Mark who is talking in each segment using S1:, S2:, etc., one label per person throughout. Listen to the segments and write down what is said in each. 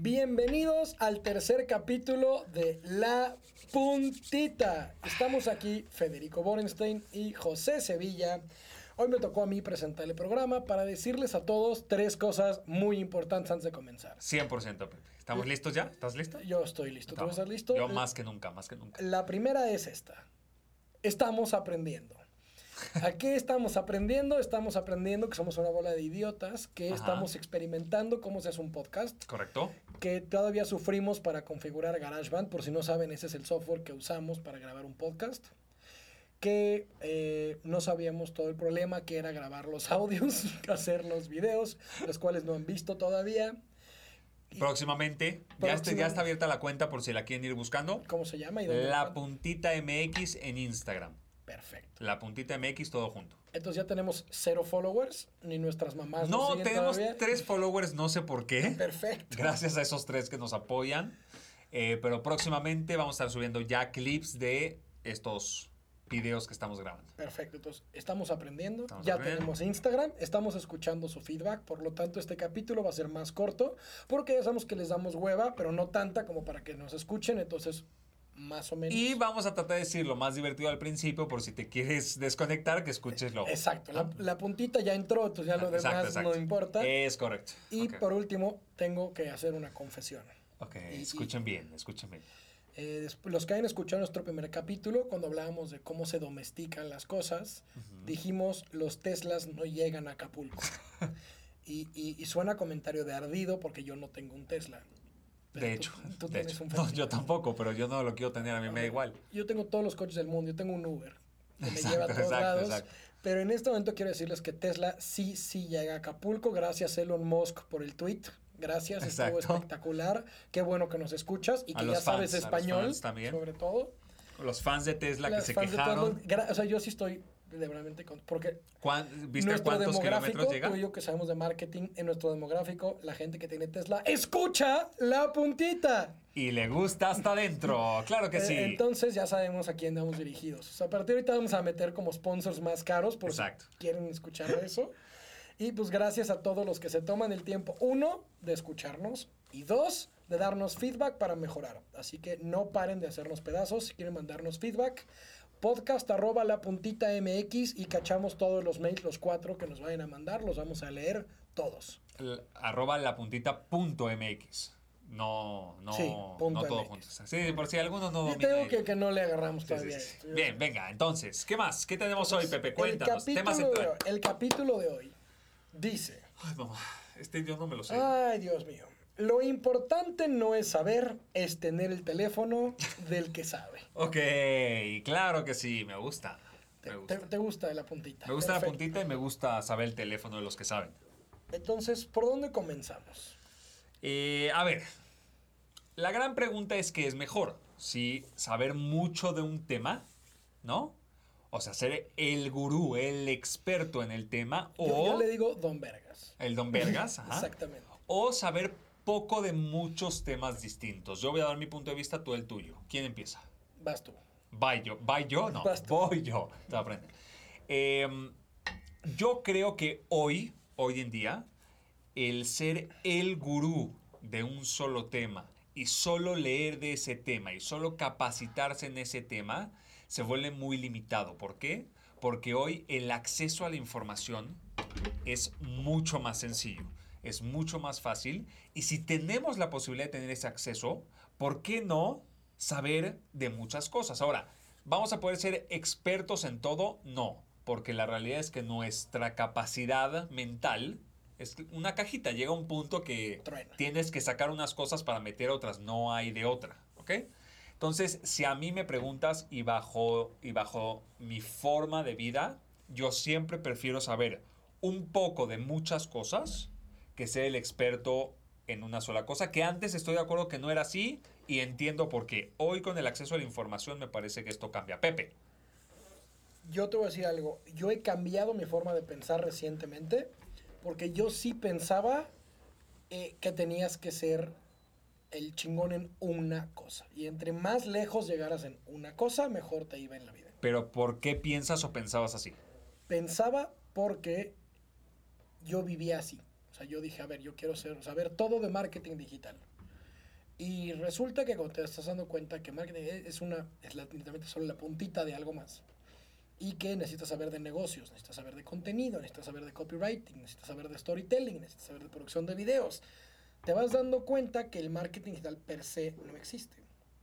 S1: Bienvenidos al tercer capítulo de La Puntita. Estamos aquí Federico Borenstein y José Sevilla. Hoy me tocó a mí presentar el programa para decirles a todos tres cosas muy importantes antes de comenzar.
S2: 100% Pepe. ¿Estamos listos ya? ¿Estás listo?
S1: Yo estoy listo. ¿Tú estás listo?
S2: Yo más que nunca, más que nunca.
S1: La primera es esta. Estamos aprendiendo. ¿A qué estamos aprendiendo? Estamos aprendiendo que somos una bola de idiotas, que
S2: Ajá.
S1: estamos experimentando cómo se hace un podcast,
S2: ¿Correcto?
S1: que todavía sufrimos para configurar GarageBand. Por si no saben, ese es el software que usamos para grabar un podcast. Que eh, no sabíamos todo el problema que era grabar los audios, hacer los videos, los cuales no han visto todavía.
S2: Próximamente, ya, está, ya está abierta la cuenta por si la quieren ir buscando.
S1: ¿Cómo se llama? y dónde
S2: La puntita MX en Instagram.
S1: Perfecto.
S2: La puntita MX todo junto.
S1: Entonces ya tenemos cero followers, ni nuestras mamás
S2: No, tenemos
S1: todavía.
S2: tres followers, no sé por qué.
S1: Perfecto.
S2: Gracias a esos tres que nos apoyan. Eh, pero próximamente vamos a estar subiendo ya clips de estos videos que estamos grabando.
S1: Perfecto, entonces estamos aprendiendo,
S2: Estamos
S1: ya
S2: aprendiendo.
S1: tenemos Instagram, estamos escuchando su feedback, por lo tanto este capítulo va a ser más corto, porque ya sabemos que les damos hueva, pero no tanta como para que nos escuchen, entonces más o menos.
S2: Y vamos a tratar de decir lo más divertido al principio por si te quieres desconectar, que escuches lo.
S1: Exacto, la, la puntita ya entró, entonces ya lo demás
S2: Exacto, exacto.
S1: no importa.
S2: Es correcto.
S1: y por último, tengo que hacer una confesión.
S2: Ok,
S1: y-
S2: escuchen bien, escuchen bien.
S1: Eh, los que hayan escuchado nuestro primer capítulo, cuando hablábamos de cómo se domestican las cosas, dijimos los Teslas no llegan a Acapulco. y, y- y suena comentario de ardido porque yo no tengo un Tesla. Pero
S2: De
S1: tú-
S2: hecho,
S1: tú
S2: de hecho.
S1: un
S2: No,
S1: Ferrari.
S2: yo tampoco, pero yo no lo quiero tener, a mí me da igual.
S1: Yo tengo todos los coches del mundo, yo tengo un Uber que me lleva a todos
S2: exacto,
S1: lados.
S2: exacto.
S1: Pero en este momento quiero decirles que Tesla sí, sí llega a Acapulco. Gracias Elon Musk por el tweet. Gracias, estuvo espectacular. Qué bueno que nos escuchas y que ya sabes
S2: fans,
S1: español, sobre todo.
S2: Los fans de Tesla que se quejaron.
S1: o sea, yo sí estoy de verdad con- porque
S2: ¿cuán- ¿Viste
S1: nuestro
S2: cuántos
S1: demográfico,
S2: kilómetros llega?
S1: tú y yo que sabemos de marketing, en nuestro demográfico, la gente que tiene Tesla escucha la puntita.
S2: Y le gusta hasta adentro. Claro que
S1: Eh,
S2: sí.
S1: Entonces ya sabemos a quién vamos dirigidos. O sea, a partir de ahorita vamos a meter como sponsors más caros por
S2: Exacto.
S1: si quieren escuchar eso. Y pues gracias a todos los que se toman el tiempo, uno, de escucharnos y dos, de darnos feedback para mejorar. Así que no paren de hacernos pedazos. Si quieren mandarnos feedback, podcast arroba la puntita MX y cachamos todos los mails, los cuatro que nos vayan a mandar, los vamos a leer todos.
S2: El- arroba la puntita punto MX. No, no,
S1: Sí,
S2: no todo
S1: MX.
S2: junto. Sí, por si alguno no
S1: Y
S2: domina.
S1: tengo que, que no le agarramos
S2: sí,
S1: todavía
S2: sí. Bien, venga, entonces, ¿qué más? ¿Qué tenemos hoy, Pepe? Cuéntanos.
S1: El
S2: Tema
S1: capítulo, de,
S2: central.
S1: hoy- el capítulo de hoy dice...
S2: Ay, mamá, este yo no me lo sé.
S1: Ay, Dios mío. Lo importante no es saber, es tener el teléfono del que sabe.
S2: Ok, claro que sí, me gusta.
S1: Te,
S2: Me gusta.
S1: te gusta la puntita.
S2: Me gusta la puntita y me gusta saber el teléfono de los que saben.
S1: Entonces, ¿por dónde comenzamos?
S2: Eh, a ver, la gran pregunta es qué es mejor, si saber mucho de un tema, ¿no? O sea, ser el gurú, el experto en el tema,
S1: Yo,
S2: o
S1: yo le digo Don Vergas.
S2: el don Vergas, ajá,
S1: Exactamente.
S2: o saber poco de muchos temas distintos. Yo voy a dar mi punto de vista, tú el tuyo. ¿Quién empieza?
S1: Vas tú.
S2: Voy yo, voy yo, no,
S1: Vas tú.
S2: voy yo. Te voy a aprender. Eh, yo creo que hoy, hoy en día, el ser el gurú de un solo tema y solo leer de ese tema y solo capacitarse en ese tema se vuelve muy limitado. ¿Por qué? Porque hoy el acceso a la información es mucho más sencillo, es mucho más fácil y si tenemos la posibilidad de tener ese acceso, ¿por qué no saber de muchas cosas? Ahora, ¿vamos a poder ser expertos en todo? No, porque la realidad es que nuestra capacidad mental es una cajita, llega un punto que
S1: Truena.
S2: tienes que sacar unas cosas para meter otras, no hay de otra, ¿ok? Entonces, si a mí me preguntas y bajo, y bajo mi forma de vida, yo siempre prefiero saber un poco de muchas cosas que ser el experto en una sola cosa, que antes estoy de acuerdo que no era así y entiendo por qué. Hoy con el acceso a la información me parece que esto cambia. Pepe.
S1: Yo te voy a decir algo. Yo he cambiado mi forma de pensar recientemente porque yo sí pensaba eh, que tenías que ser el chingón en una cosa. Y entre más lejos llegaras en una cosa, mejor te iba en la vida.
S2: Pero ¿por qué piensas o pensabas así?
S1: Pensaba porque yo vivía así. Sea, yo dije, a ver, yo quiero ser, saber todo de marketing digital. Y resulta que cuando te estás dando cuenta que marketing es una, es la- literalmente solo la puntita de algo más. Y que necesitas saber de negocios, necesitas saber de contenido, necesitas saber de copywriting, necesitas saber de storytelling, necesitas saber de producción de videos. Te vas dando cuenta que el marketing digital per se no existe.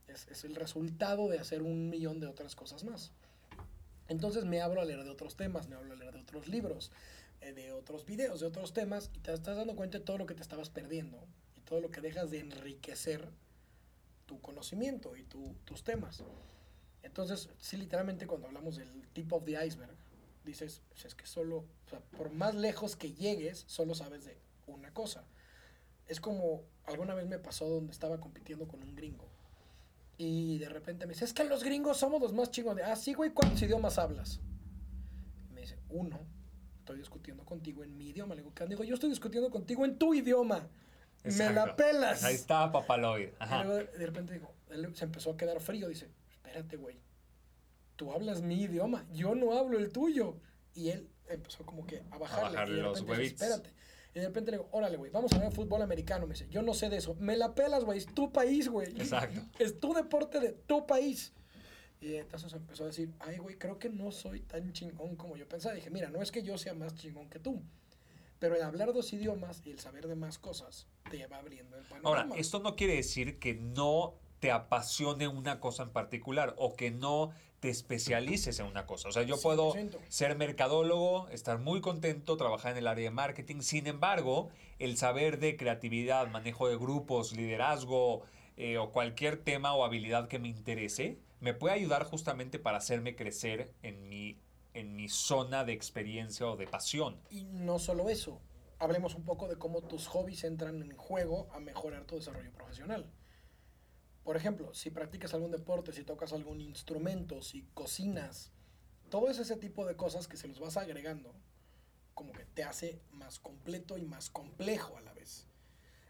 S1: Es, es el resultado de hacer un millón de otras cosas más. Entonces me abro a leer de otros temas, me abro a leer de otros libros, de otros videos, de otros temas, y te estás dando cuenta de todo lo que te estabas perdiendo y todo lo que dejas de enriquecer tu conocimiento y tu- tus temas. Entonces, sí, literalmente cuando hablamos del tip of the iceberg, dices, pues es que solo, o sea, por más lejos que llegues, solo sabes de una cosa. Es como alguna vez me pasó donde estaba compitiendo con un gringo. Y de repente me dice, es que los gringos somos los más chingones. Ah, sí, güey, ¿cuántos idiomas hablas? Y me dice, uno. Estoy discutiendo contigo en mi idioma. Le digo, ¿qué? Digo, yo estoy discutiendo contigo en tu idioma. Me la
S2: Exacto.
S1: pelas.
S2: Ahí está, papaloid.
S1: Y luego de repente digo, él se empezó a quedar frío. Dice, espérate, güey. Tú hablas mi idioma. Yo no hablo el tuyo. Y él empezó como que a bajarle.
S2: bajarle
S1: y de
S2: los
S1: repente dice, espérate. Y de repente le digo, órale, güey, vamos a ver fútbol americano. Me dice, yo no sé de eso. Me la pelas, güey. Es tu país, güey.
S2: Exacto.
S1: Es tu deporte de tu país. Y entonces empezó a decir, ay, güey, creo que no soy tan chingón como yo pensaba. Dije, mira, no es que yo sea más chingón que tú. Pero el hablar dos idiomas y el saber de más cosas te va abriendo el panorama.
S2: Ahora, esto no quiere decir que no te apasione una cosa en particular o que no te especialices en una cosa. O sea, yo puedo
S1: 100%.
S2: ser mercadólogo, estar muy contento, trabajar en el área de marketing. Sin embargo, el saber de creatividad, manejo de grupos, liderazgo eh, o cualquier tema o habilidad que me interese, me puede ayudar justamente para hacerme crecer en mi, en mi zona de experiencia o de pasión.
S1: Y no solo eso, hablemos un poco de cómo tus hobbies entran en juego a mejorar tu desarrollo profesional. Por ejemplo, si practicas algún deporte, si tocas algún instrumento, si cocinas, todo es ese tipo de cosas que se los vas agregando, como que te hace más completo y más complejo a la vez.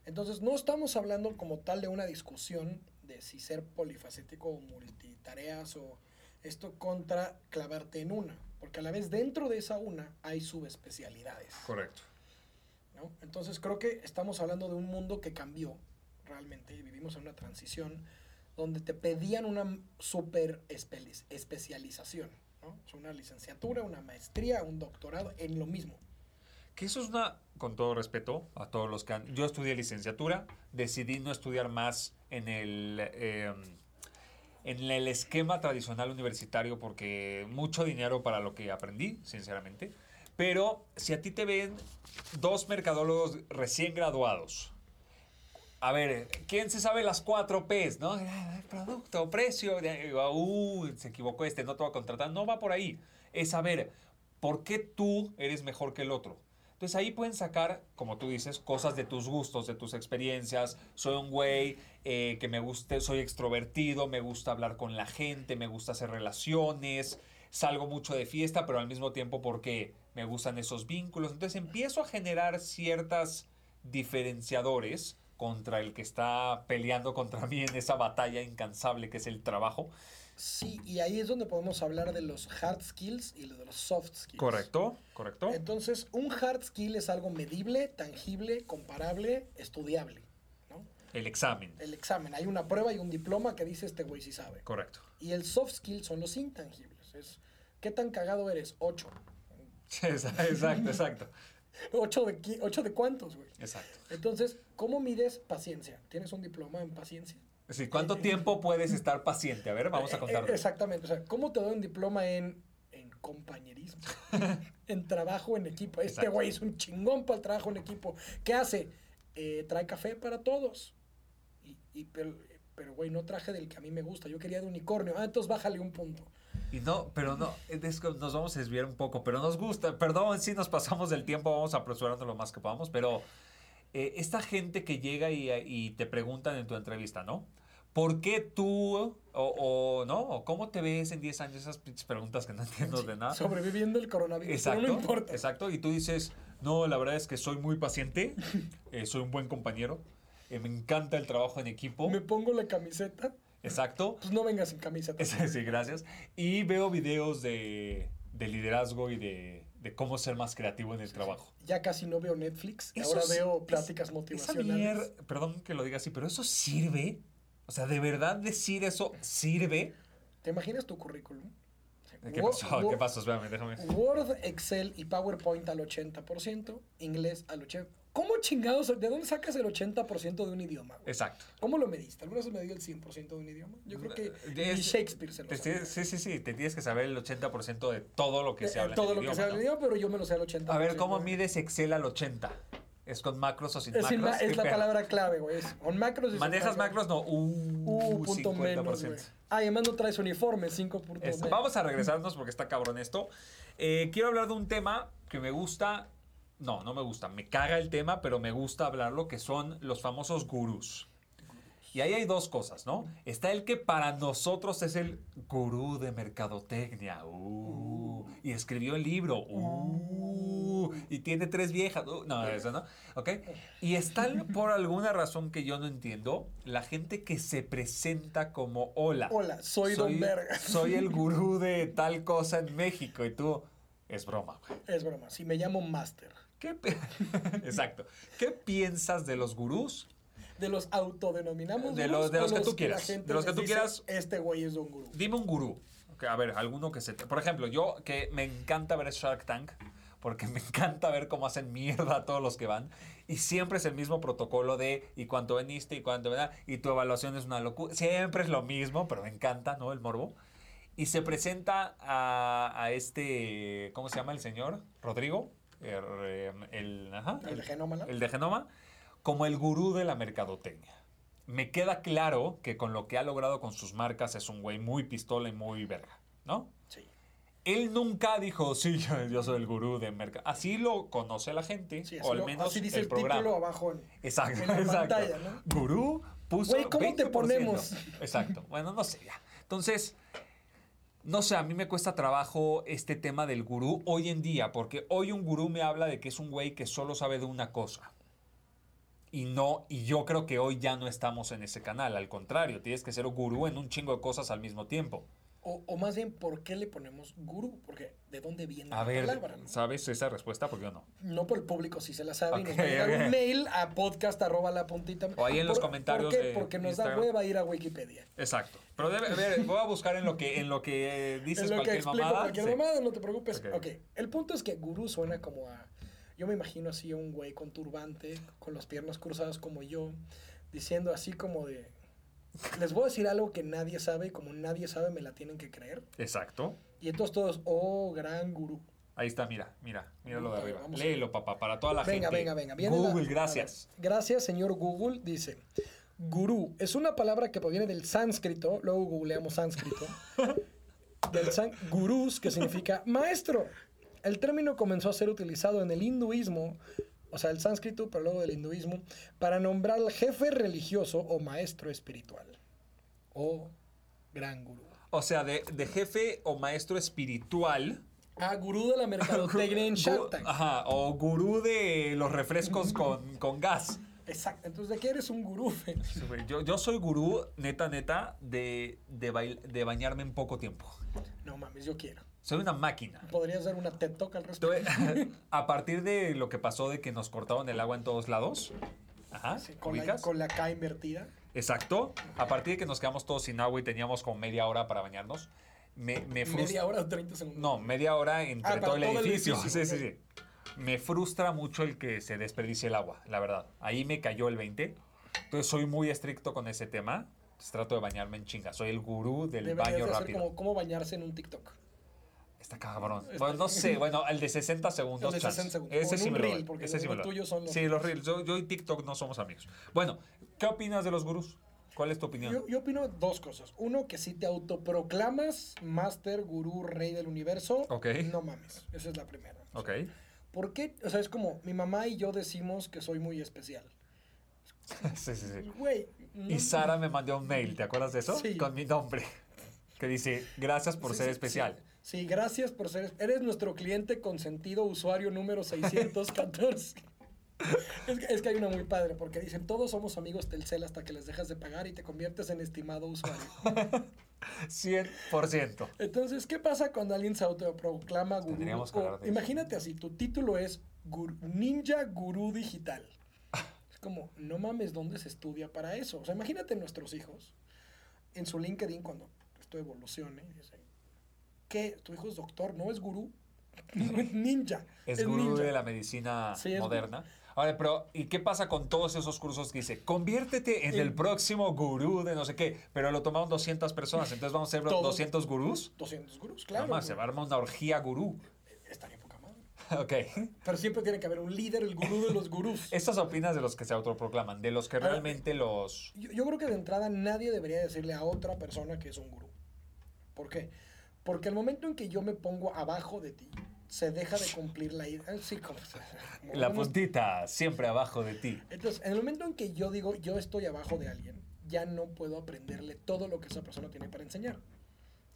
S1: Entonces, no estamos hablando como tal de una discusión de si ser polifacético o multitareas o esto contra clavarte en una, porque a la vez dentro de esa una hay subespecialidades.
S2: Correcto.
S1: ¿no? Entonces creo que estamos hablando de un mundo que cambió realmente y vivimos en una transición donde te pedían una super espe- especialización, ¿no? O sea, una licenciatura, una maestría, un doctorado en lo mismo.
S2: Que eso es una, con todo respeto a todos los que han... Yo estudié licenciatura, decidí no estudiar más en el, eh, en el esquema tradicional universitario porque mucho dinero para lo que aprendí, sinceramente. Pero si a ti te ven dos mercadólogos recién graduados, a ver, ¿quién se sabe las cuatro P's, no? Producto, precio, uh, se equivocó este, no te va a contratar. No va por ahí. Es saber por qué tú eres mejor que el otro. Entonces ahí pueden sacar, como tú dices, cosas de tus gustos, de tus experiencias. Soy un güey eh, que me guste, soy extrovertido, me gusta hablar con la gente, me gusta hacer relaciones, salgo mucho de fiesta, pero al mismo tiempo porque me gustan esos vínculos. Entonces empiezo a generar ciertas diferenciadores contra el que está peleando contra mí en esa batalla incansable que es el trabajo.
S1: Sí, y ahí es donde podemos hablar de los hard skills y de los soft skills.
S2: Correcto, correcto.
S1: Entonces, un hard skill es algo medible, tangible, comparable, estudiable. ¿no?
S2: El examen.
S1: El examen, hay una prueba y un diploma que dice este güey si sabe.
S2: Correcto.
S1: Y el soft skill son los intangibles. Es, ¿Qué tan cagado eres? Ocho.
S2: Exacto, exacto.
S1: ¿Ocho de, ocho de cuántos, güey?
S2: Exacto.
S1: Entonces, ¿cómo mides paciencia? ¿Tienes un diploma en paciencia?
S2: ¿Cuánto tiempo puedes estar paciente? A ver, vamos a
S1: Eh,
S2: contarlo.
S1: Exactamente. O sea, ¿cómo te doy un diploma en, en compañerismo? en trabajo en equipo. Este
S2: Exacto.
S1: güey es un chingón para el trabajo en equipo. ¿Qué hace? Eh, trae café para todos. Y, y pero, pero, güey, no traje del que a mí me gusta. Yo quería de unicornio. Ah, entonces bájale un punto.
S2: Y no, pero no, es que nos vamos a desviar un poco, pero nos gusta, perdón si nos pasamos del tiempo, vamos apresurando lo más que podamos, pero eh, esta gente que llega y, y te preguntan en tu entrevista, ¿no? ¿Por qué tú, o, o, no? ¿O cómo te ves en 10 años? Esas pinches preguntas que no entiendo de nada.
S1: Sobreviviendo el coronavirus.
S2: Exacto,
S1: Pero no importa.
S2: exacto. Y tú dices, no, la verdad es que soy muy paciente, eh, soy un buen compañero, eh, me encanta el trabajo en equipo.
S1: Me pongo la camiseta.
S2: Exacto.
S1: Pues no vengas sin camiseta.
S2: Sí, gracias. Y veo videos de, de liderazgo y de, de cómo ser más creativo en el trabajo.
S1: Ya casi no veo Netflix,
S2: Eso
S1: ahora veo pláticas
S2: Esa
S1: motivacionales.
S2: mier- perdón que lo diga así, pero eso sirve. O sea, ¿de verdad decir eso sirve?
S1: ¿Te imaginas tu currículum?
S2: ¿Qué pasó?
S1: wo-
S2: ¿Qué pasó? Espérame, déjame.
S1: Word, Excel y PowerPoint al 80%, inglés al 80%. ¿Cómo chingados? ¿De dónde sacas el 80% de un idioma? güey?
S2: Exacto.
S1: ¿Cómo lo mediste? ¿Alguna vez medió el 100% de un idioma? Yo creo que
S2: Es-
S1: Shakespeare se lo sabe.
S2: sí, sí, sí. Te tienes que saber el 80% de todo lo que se
S1: Eh,
S2: habla. en
S1: Todo
S2: el
S1: lo que
S2: idioma,
S1: sea el
S2: ¿no?
S1: idioma, pero yo me lo sé al 80%.
S2: A ver, ¿cómo mides Excel al 80? ¿Es con macros o sin
S1: Es,
S2: macros?
S1: sin es
S2: ¿Qué
S1: la palabra clave, güey. Con macros y sin
S2: ¿Manejas macros? No. Uh,
S1: Uh, punto
S2: 50%.
S1: menos, güey. Ah, y además no traes uniforme, 5 puntos
S2: Es-
S1: menos.
S2: vamos a regresarnos porque está cabrón esto. Eh, quiero hablar de un tema que me gusta. No, no me gusta. Me caga el tema, pero me gusta hablarlo, que son los famosos gurús. Y ahí hay dos cosas, ¿no? Está el que para nosotros es el gurú de mercadotecnia. Uh, y escribió el libro. Uh, y tiene tres viejas. Uh, no, eso no. ¿Ok? Y está por alguna razón que yo no entiendo, la gente que se presenta como hola.
S1: Hola, soy Don Verga.
S2: Soy el gurú de tal cosa en México y tú, es broma, güey.
S1: Es broma, si me llamo Master.
S2: ¿Qué Exacto. ¿Qué piensas de los gurús?
S1: De los autodenominamos.
S2: De
S1: gurús
S2: los- de
S1: o
S2: los que tú quieras, de los que tú quieras.
S1: Este güey es un gurú.
S2: Dime un gurú. Ok, a ver, alguno que se te... Por ejemplo, yo que me encanta ver Shark Tank, porque me encanta ver cómo hacen mierda a todos los que van, y siempre es el mismo protocolo de y cuánto veniste y cuánto, ¿verdad? Y tu evaluación es una locura. Siempre es lo mismo, pero me encanta, ¿no? El morbo. Y se presenta a, a este, ¿cómo se llama el señor? Rodrigo. El, el, ajá,
S1: El de Genómala.
S2: el de Genoma, como el gurú de la mercadotecnia. Me queda claro que con lo que ha logrado con sus marcas es un güey muy pistola y muy verga, ¿no?
S1: Sí.
S2: Él nunca dijo, sí, yo, yo soy el gurú de mercado. Así lo conoce la gente,
S1: Sí,
S2: o al
S1: lo-
S2: menos
S1: así dice
S2: el,
S1: el,
S2: programa.
S1: título abajo. en-
S2: Exacto,
S1: en la
S2: exacto.
S1: pantalla, ¿no?
S2: Gurú puso
S1: Güey, ¿cómo te
S2: 20%.
S1: ponemos?
S2: Exacto. Bueno, no sé ya. Entonces, no sé, a mí me cuesta trabajo este tema del gurú hoy en día, porque hoy un gurú me habla de que es un güey que solo sabe de una cosa. Y no, y yo creo que hoy ya no estamos en ese canal, al contrario, tienes que ser gurú en un chingo de cosas al mismo tiempo.
S1: O, o más bien, ¿por qué le ponemos gurú? Porque ¿de dónde viene
S2: A
S1: la
S2: ver,
S1: palabra? ¿no?
S2: ¿sabes esa respuesta? Porque yo no.
S1: No por el público si se la sabe y nos
S2: Ok,
S1: va a llegar
S2: ok.
S1: un mail a podcast arroba la puntita.
S2: O ahí en los
S1: ¿Por-
S2: comentarios
S1: ¿Por qué?
S2: de
S1: Porque nos da hueva ir a Wikipedia.
S2: Exacto. Pero debe, a ver, voy a buscar en lo que, en lo que eh, dices
S1: en lo que
S2: cualquier
S1: explico
S2: mamada.
S1: cualquier
S2: Sí.
S1: mamada, no te preocupes.
S2: Ok,
S1: el punto es que gurú suena como a... Yo me imagino así a un güey con turbante, con las piernas cruzadas como yo, diciendo así como de... Les voy a decir algo que nadie sabe y como nadie sabe me la tienen que creer.
S2: Exacto.
S1: Y entonces todos, oh, gran gurú.
S2: Ahí está, mira, mira, mira lo de arriba.
S1: vamos
S2: Léelo, papá, para toda la
S1: Venga,
S2: gente.
S1: venga, venga. Viene la-
S2: Google, gracias.
S1: gracias, señor Google. Dice, gurú es una palabra que proviene del sánscrito, luego googleamos sánscrito, del san gurús, que significa maestro. El término comenzó a ser utilizado en el hinduismo, o sea, el sánscrito, pero luego del hinduismo, para nombrar al jefe religioso o maestro espiritual. O gran gurú.
S2: O sea, de, de jefe o maestro espiritual.
S1: Ah, gurú de la mercadotecnia en Shark Tank.
S2: Ajá, o gurú de los refrescos con, con gas.
S1: Exacto. Entonces, ¿de qué eres un gurú?
S2: Yo, yo soy gurú, neta, neta, de, de, bail- de bañarme en poco tiempo.
S1: No mames, yo quiero.
S2: Soy una máquina.
S1: ¿Podrías dar una TED Talk al respecto?
S2: A partir de lo que pasó de que nos cortaron el agua en todos lados. Ajá,
S1: Sí, con, la, con la K invertida.
S2: Exacto. A partir de que nos quedamos todos sin agua y teníamos como media hora para bañarnos, me, me frustra.
S1: Media hora o 30 segundos.
S2: No, media hora entre
S1: Ah,
S2: todo el
S1: todo el
S2: edificio.
S1: edificio,
S2: sí, sí,
S1: ok.
S2: sí. Me frustra mucho el que se desperdicie el agua, la verdad. Ahí me cayó el 20. Entonces soy muy estricto con ese tema. Trato de bañarme en chinga. Soy el gurú del
S1: Deberías
S2: baño rápido.
S1: como cómo bañarse en un TikTok.
S2: Está cabrón.
S1: Está-
S2: Bueno, no sé. Bueno, el de 60 segundos.
S1: El de
S2: chance.
S1: 60 segundos.
S2: Ese sí me
S1: reel, porque
S2: Ese sí me lo
S1: son los
S2: Sí, los reels. Yo, yo y TikTok no somos amigos. Bueno, ¿qué opinas de los gurús? ¿Cuál es tu opinión?
S1: Yo, yo opino dos cosas. Uno, que si te autoproclamas máster, gurú, rey del universo,
S2: Ok.
S1: no mames. Esa es la primera.
S2: Ok.
S1: ¿Por qué? O sea, es como mi mamá y yo decimos que soy muy especial.
S2: sí, sí, sí.
S1: Güey. no-
S2: Y Sara me mandó un mail, ¿te acuerdas de eso?
S1: Sí.
S2: Con mi nombre. Que dice, gracias por
S1: Sí,
S2: ser
S1: sí,
S2: especial.
S1: Sí, sí, gracias por ser. Eres nuestro cliente consentido, usuario número 614. es, que, es que hay una muy padre, porque dicen: Todos somos amigos Telcel hasta que les dejas de pagar y te conviertes en estimado usuario.
S2: 100%.
S1: Entonces, ¿qué pasa cuando alguien se autoproclama gurú? O imagínate así, tu título es Gur- Ninja Gurú Digital. Es como, no mames, ¿dónde se estudia para eso? O sea, imagínate nuestros hijos en su LinkedIn cuando esto evolucione. dicen, ¿Qué? ¿Tu hijo es doctor? ¿No es gurú? No es ninja.
S2: Es gurú
S1: ninja.
S2: de la medicina
S1: Sí,
S2: moderna. Ahora, pero ¿y qué pasa con todos esos cursos que dice, conviértete en el próximo gurú de no sé qué? Pero lo tomaron 200 personas, entonces vamos a ser
S1: Todos.
S2: 200 gurús.
S1: 200 gurús, claro.
S2: no más, se va a armar una orgía gurú.
S1: Estaría poca madre.
S2: ok.
S1: Pero siempre tiene que haber un líder, el gurú de los gurús.
S2: Estas opinas de los que se autoproclaman, de los que
S1: Ahora,
S2: realmente los...
S1: Yo, yo creo que de entrada nadie debería decirle a otra persona que es un gurú. ¿Por qué? Porque el momento en que yo me pongo abajo de ti, se deja de cumplir la idea. Sí, como, como
S2: La puntita siempre abajo de ti.
S1: Entonces, en el momento en que yo digo yo estoy abajo de alguien, ya no puedo aprenderle todo lo que esa persona tiene para enseñar.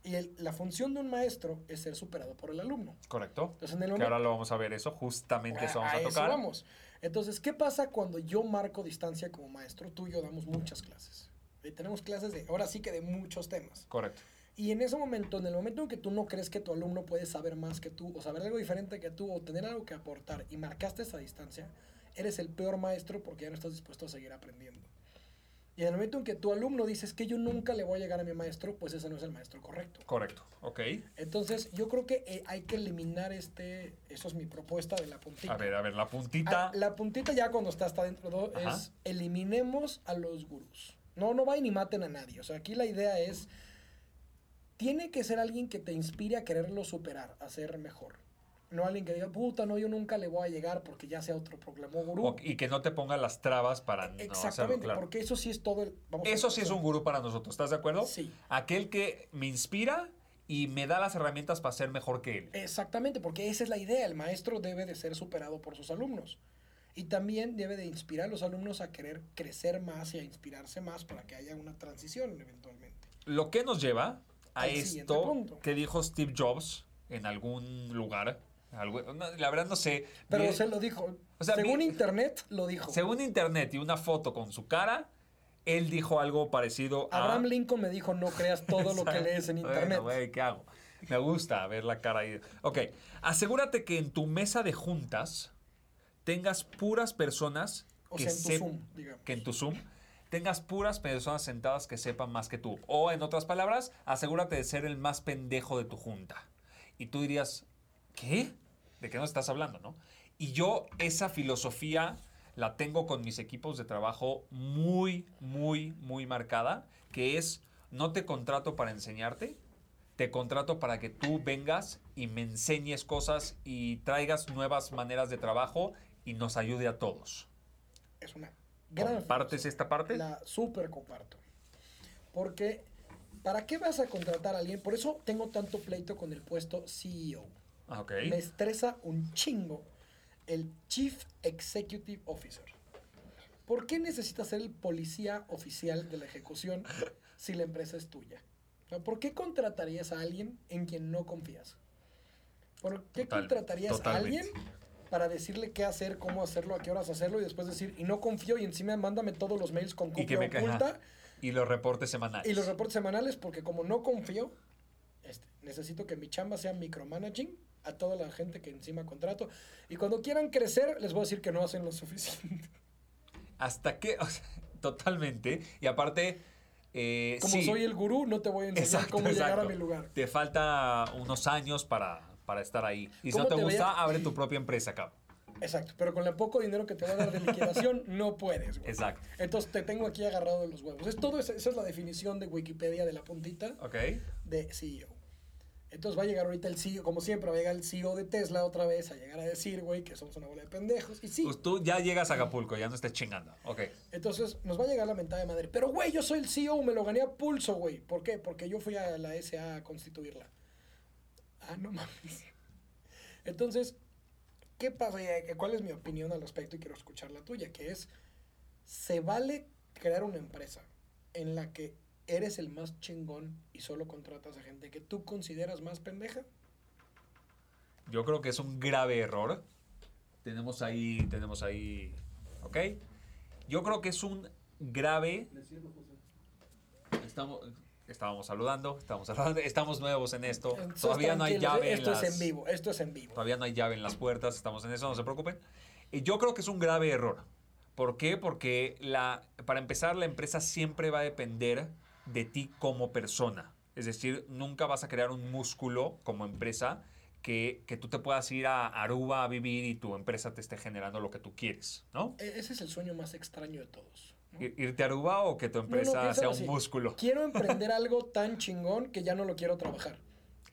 S1: Y el- la función de un maestro es ser superado por el alumno.
S2: ¿Correcto?
S1: Entonces, en el
S2: Que
S1: momento,
S2: ahora lo vamos a ver eso, justamente eso vamos a,
S1: eso
S2: tocar.
S1: vamos. Entonces, ¿qué pasa cuando yo marco distancia como maestro? Tú y yo damos muchas clases. Y tenemos clases de, ahora sí que de muchos temas.
S2: Correcto.
S1: Y en ese momento, en el momento en que tú no crees que tu alumno puede saber más que tú, o saber algo diferente que tú, o tener algo que aportar, y marcaste esa distancia, eres el peor maestro porque ya no estás dispuesto a seguir aprendiendo. Y en el momento en que tu alumno dices que yo nunca le voy a llegar a mi maestro, pues ese no es el maestro correcto.
S2: Correcto. Ok.
S1: Entonces, yo creo que eh, hay que eliminar este, eso es mi propuesta de la puntita.
S2: A ver, a ver, la puntita.
S1: Ah, la puntita ya cuando está hasta dentro es eliminemos a los gurús. No, no vayan y maten a nadie. O sea, aquí la idea es, tiene que ser alguien que te inspire a quererlo superar, a ser mejor. No alguien que diga, puta, no, yo nunca le voy a llegar porque ya sea otro proclamó gurú.
S2: o- y que no te ponga las trabas para no hacerlo,
S1: Exactamente,
S2: claro.
S1: porque eso sí es todo el... vamos
S2: Eso sí es un gurú para nosotros, ¿estás de acuerdo?
S1: Sí.
S2: Aquel que me inspira y me da las herramientas para ser mejor que él.
S1: Exactamente, porque esa es la idea. El maestro debe de ser superado por sus alumnos. Y también debe de inspirar a los alumnos a querer crecer más y a inspirarse más para que haya una transición eventualmente.
S2: Lo que nos lleva a esto que dijo Steve Jobs en algún lugar. algo- no, la verdad no sé.
S1: Pero se lo dijo.
S2: O sea,
S1: Según internet, lo dijo.
S2: Según internet y una foto con su cara, él dijo algo parecido a...
S1: Abraham Lincoln me dijo, no creas todo lo que lees en
S2: Bueno,
S1: internet.
S2: ¿qué hago? Me gusta ver la cara ahí. Ok, asegúrate que en tu mesa de juntas tengas puras personas
S1: o
S2: que
S1: sea, en tu
S2: sep-
S1: Zoom, digamos.
S2: que en tu Zoom tengas puras personas sentadas que sepan más que tú. O en otras palabras, asegúrate de ser el más pendejo de tu junta. Y tú dirías, ¿qué? ¿De qué nos estás hablando, no? Y yo esa filosofía la tengo con mis equipos de trabajo muy, muy, muy marcada, que es, no te contrato para enseñarte, te contrato para que tú vengas y me enseñes cosas y traigas nuevas maneras de trabajo y nos ayude a todos.
S1: Es una gran
S2: ¿Compartes esta parte?
S1: La super comparto. Porque, ¿para qué vas a contratar a alguien? Por eso tengo tanto pleito con el puesto CEO.
S2: Ah, Ok.
S1: Me estresa un chingo el Chief Executive Officer. ¿Por qué necesitas ser el policía oficial de la ejecución si la empresa es tuya? O sea, ¿Por qué contratarías a alguien en quien no confías? ¿Por qué
S2: Total-
S1: contratarías
S2: totalmente.
S1: a alguien para decirle qué hacer, cómo hacerlo, a qué horas hacerlo y después decir, y no confío y encima mándame todos los mails con
S2: Y que
S1: copia
S2: me ca-
S1: oculta.
S2: Y los reportes semanales.
S1: y los reportes semanales porque como no confío, este, necesito que mi chamba sea micromanaging a toda la gente que encima contrato. Y cuando quieran crecer, les voy a decir que no hacen lo suficiente.
S2: Hasta que, o sea, totalmente. Y aparte, eh,
S1: Como
S2: sí,
S1: soy el gurú, no te voy a enseñar
S2: exacto,
S1: cómo llegar a
S2: exacto.
S1: mi lugar.
S2: Te falta unos años para, para estar ahí. Y si
S1: ¿Cómo
S2: no te,
S1: te
S2: gusta, abre tu propia empresa, cabrón.
S1: Exacto, pero con el poco dinero que te va a dar de liquidación, no puedes. güey.
S2: Exacto.
S1: Entonces te tengo aquí agarrado de los huevos. Es todo, esa es la definición de Wikipedia de la puntita
S2: Ok.
S1: de CEO. Entonces va a llegar ahorita el CEO, como siempre, va a llegar el CEO de Tesla otra vez a llegar a decir, güey, que somos una bola de pendejos. Y sí,
S2: Pues tú ya llegas a Acapulco, ya no estés chingando. Ok.
S1: Entonces nos va a llegar la mentada de madre. Pero, güey, yo soy el CEO, me lo gané a pulso, güey. ¿Por qué? Porque yo fui a la SA a constituirla. Ah, no mames. Entonces, ¿qué pasa? ¿Cuál es mi opinión al respecto? Y quiero escuchar la tuya, que es, ¿se vale crear una empresa en la que eres el más chingón y solo contratas a gente que tú consideras más pendeja?
S2: Yo creo que es un grave error. Tenemos ahí, tenemos ahí, ¿ok? Yo creo que es un grave... Estamos, estábamos saludando, estamos saludando, estamos nuevos en esto.
S1: Entonces,
S2: Todavía no hay llave
S1: Esto
S2: en las,
S1: es en vivo, esto es en vivo.
S2: Todavía no hay llave en las puertas, estamos en eso, no se preocupen. Y yo creo que es un grave error. ¿Por qué? Porque la, para empezar, la empresa siempre va a depender de ti como persona. Es decir, nunca vas a crear un músculo como empresa que, que tú te puedas ir a Aruba a vivir y tu empresa te esté generando lo que tú quieres, ¿no?
S1: E- Ese es el sueño más extraño de todos.
S2: ¿Irte a Aruba o que tu
S1: No, no,
S2: empresa sea un
S1: así.
S2: músculo?
S1: Quiero emprender algo tan chingón que ya no lo quiero trabajar.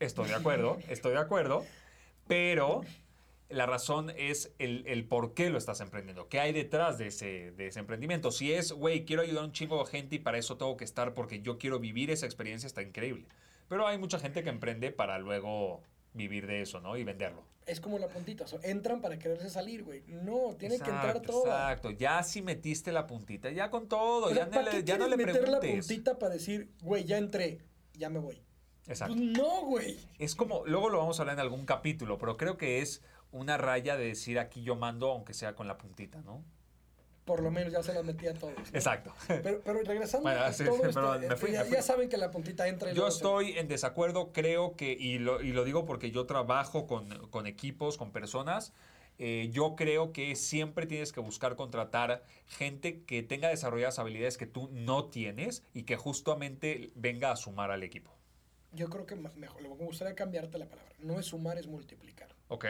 S2: Estoy de acuerdo, estoy de acuerdo, pero la razón es el, el por qué lo estás emprendiendo, qué hay detrás de ese, de ese emprendimiento. Si es, güey, quiero ayudar a un chingo de gente y para eso tengo que estar porque yo quiero vivir esa experiencia, está increíble. Pero hay mucha gente que emprende para luego vivir de eso, ¿no? Y venderlo.
S1: Es como la puntita. o sea, entran para quererse salir, güey. No, tiene que entrar todo.
S2: Exacto, ya si metiste la puntita, ya con todo,
S1: O sea,
S2: ya, no
S1: ¿para
S2: le, ya no le
S1: meter la puntita para decir, güey, ya entré, ya me voy?
S2: Exacto.
S1: Pues no, güey.
S2: Es como, luego lo vamos a hablar en algún capítulo, pero creo que es una raya de decir aquí yo mando, aunque sea con la puntita, ¿no?
S1: Por lo menos ya se las metí a todos. ¿no?
S2: Exacto.
S1: Pero, pero regresando
S2: Bueno,
S1: a
S2: sí,
S1: todo
S2: sí,
S1: esto,
S2: perdón, me fui,
S1: ya,
S2: me fui.
S1: ya saben que la puntita entra y
S2: Yo
S1: se-
S2: estoy en desacuerdo, creo que, y lo, y lo digo porque yo trabajo con, con equipos, con personas, eh, yo creo que siempre tienes que buscar contratar gente que tenga desarrolladas habilidades que tú no tienes y que justamente venga a sumar al equipo.
S1: Yo creo que mejor, me gustaría cambiarte la palabra. No es sumar, es multiplicar.
S2: ¿Ok?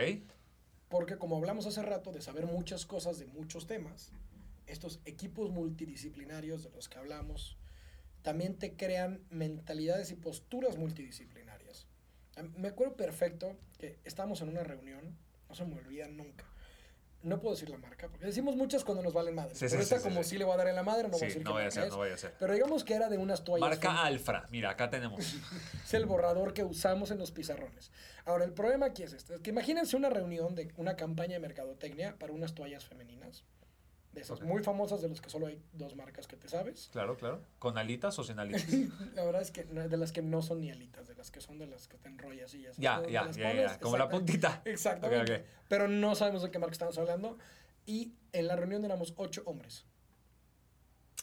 S1: Porque como hablamos hace rato de saber muchas cosas de muchos temas, estos equipos multidisciplinarios de los que hablamos también te crean mentalidades y posturas multidisciplinarias. Me acuerdo perfecto que estábamos en una reunión, no se me olvida nunca. No puedo decir la marca, porque decimos muchas cuando nos valen madre.
S2: Sí,
S1: pero
S2: sí,
S1: esta
S2: sí,
S1: como
S2: sí.
S1: sí le voy a dar en la madre, no voy a decir
S2: no vaya a ser, no vaya a ser.
S1: Pero digamos que era de unas toallas.
S2: Marca
S1: Fem-
S2: Alfra, mira, acá tenemos.
S1: es el borrador que usamos en los pizarrones. Ahora, el problema aquí es este. Es que imagínense una reunión de una campaña de mercadotecnia para unas toallas femeninas. De esas muy famosas de los que solo hay dos marcas que te sabes.
S2: Claro, claro. ¿Con alitas o sin alitas?
S1: La verdad es que de las que no son ni alitas, de las que son de las que te enrollas y ya.
S2: ya, ya,
S1: las
S2: ya, ya. Como la puntita.
S1: Exactamente.
S2: Ok, ok.
S1: Pero no sabemos de qué marca estamos hablando. Y en la reunión éramos ocho hombres.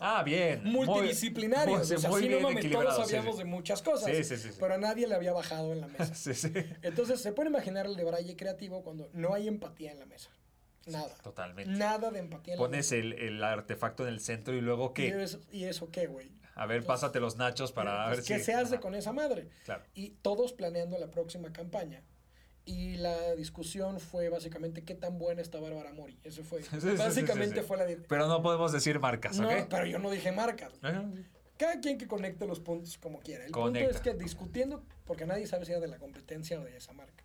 S2: Ah, bien.
S1: Multidisciplinarios.
S2: muy-
S1: o sea,
S2: muy bien
S1: mames, todos
S2: sí,
S1: sabíamos
S2: sí.
S1: de muchas cosas.
S2: Sí, sí, sí, sí.
S1: Pero a nadie le había bajado en la mesa.
S2: Sí, sí.
S1: Entonces se puede imaginar el de Braille creativo cuando no hay empatía en la mesa. Nada.
S2: Totalmente.
S1: Nada de empatía
S2: Pones el, el artefacto en el centro y luego.
S1: ¿Y
S2: qué?
S1: eso, ¿Y eso qué, güey?
S2: A ver, pásate los nachos para
S1: Pues,
S2: ver
S1: ¿Qué
S2: si.
S1: se hace
S2: Ajá,
S1: con esa madre?
S2: Claro.
S1: Y todos planeando la próxima campaña. Y la discusión fue básicamente qué tan buena está Bárbara Mori. Eso fue.
S2: Sí,
S1: básicamente
S2: sí, sí.
S1: fue la.
S2: Pero no podemos decir marcas,
S1: No,
S2: ¿ok?
S1: pero yo no dije marcas.
S2: Ajá.
S1: Cada quien que conecte los puntos como quiera. El
S2: Conecta.
S1: punto es que discutiendo, porque nadie sabe si era de la competencia o de esa marca.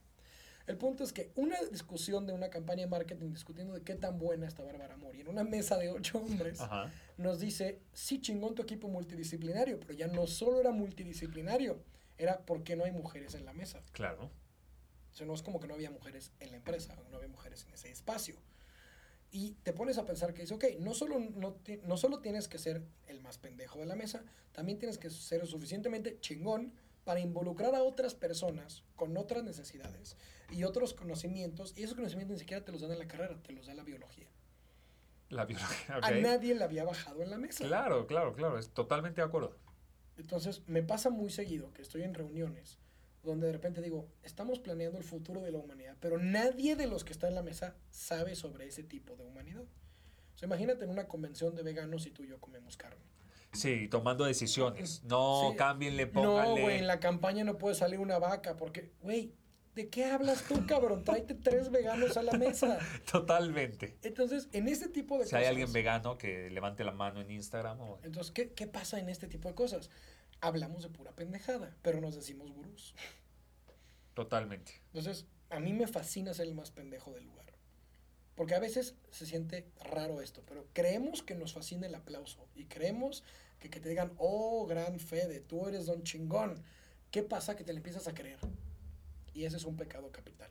S1: El punto es que una discusión de una campaña de marketing discutiendo de qué tan buena está Bárbara Mori en una mesa de ocho hombres
S2: Ajá.
S1: nos dice, sí chingón tu equipo multidisciplinario, pero ya no solo era multidisciplinario, era porque no hay mujeres en la mesa.
S2: Claro.
S1: O sea, no es como que no había mujeres en la empresa, no había mujeres en ese espacio. Y te pones a pensar que dice, ok, no solo, no, no solo tienes que ser el más pendejo de la mesa, también tienes que ser suficientemente chingón para involucrar a otras personas con otras necesidades y otros conocimientos. Y esos conocimientos ni siquiera te los dan en la carrera, te los da la biología.
S2: La biología.
S1: A nadie le había bajado en la mesa.
S2: Claro, claro, claro. Es totalmente de acuerdo.
S1: Entonces, me pasa muy seguido que estoy en reuniones donde de repente digo, estamos planeando el futuro de la humanidad, pero nadie de los que está en la mesa sabe sobre ese tipo de humanidad. O sea, imagínate en una convención de veganos y tú y yo comemos carne.
S2: Sí, tomando decisiones. No,
S1: Sí.
S2: cámbienle,
S1: No,
S2: pónganle.
S1: güey, en la campaña no puede salir una vaca porque, güey, ¿de qué hablas tú, cabrón? Tráete tres veganos a la mesa.
S2: Totalmente.
S1: Entonces, en este tipo de
S2: Si
S1: cosas...
S2: hay alguien vegano que levante la mano en Instagram o...
S1: Entonces, ¿qué, ¿qué pasa en este tipo de cosas? Hablamos de pura pendejada, pero nos decimos gurús.
S2: Totalmente.
S1: Entonces, a mí me fascina ser el más pendejo del lugar. Porque a veces se siente raro esto, pero creemos que nos fascina el aplauso y creemos que, que te digan, oh, gran Fede, tú eres don chingón. ¿Qué pasa? Que te le empiezas a creer. Y ese es un pecado capital.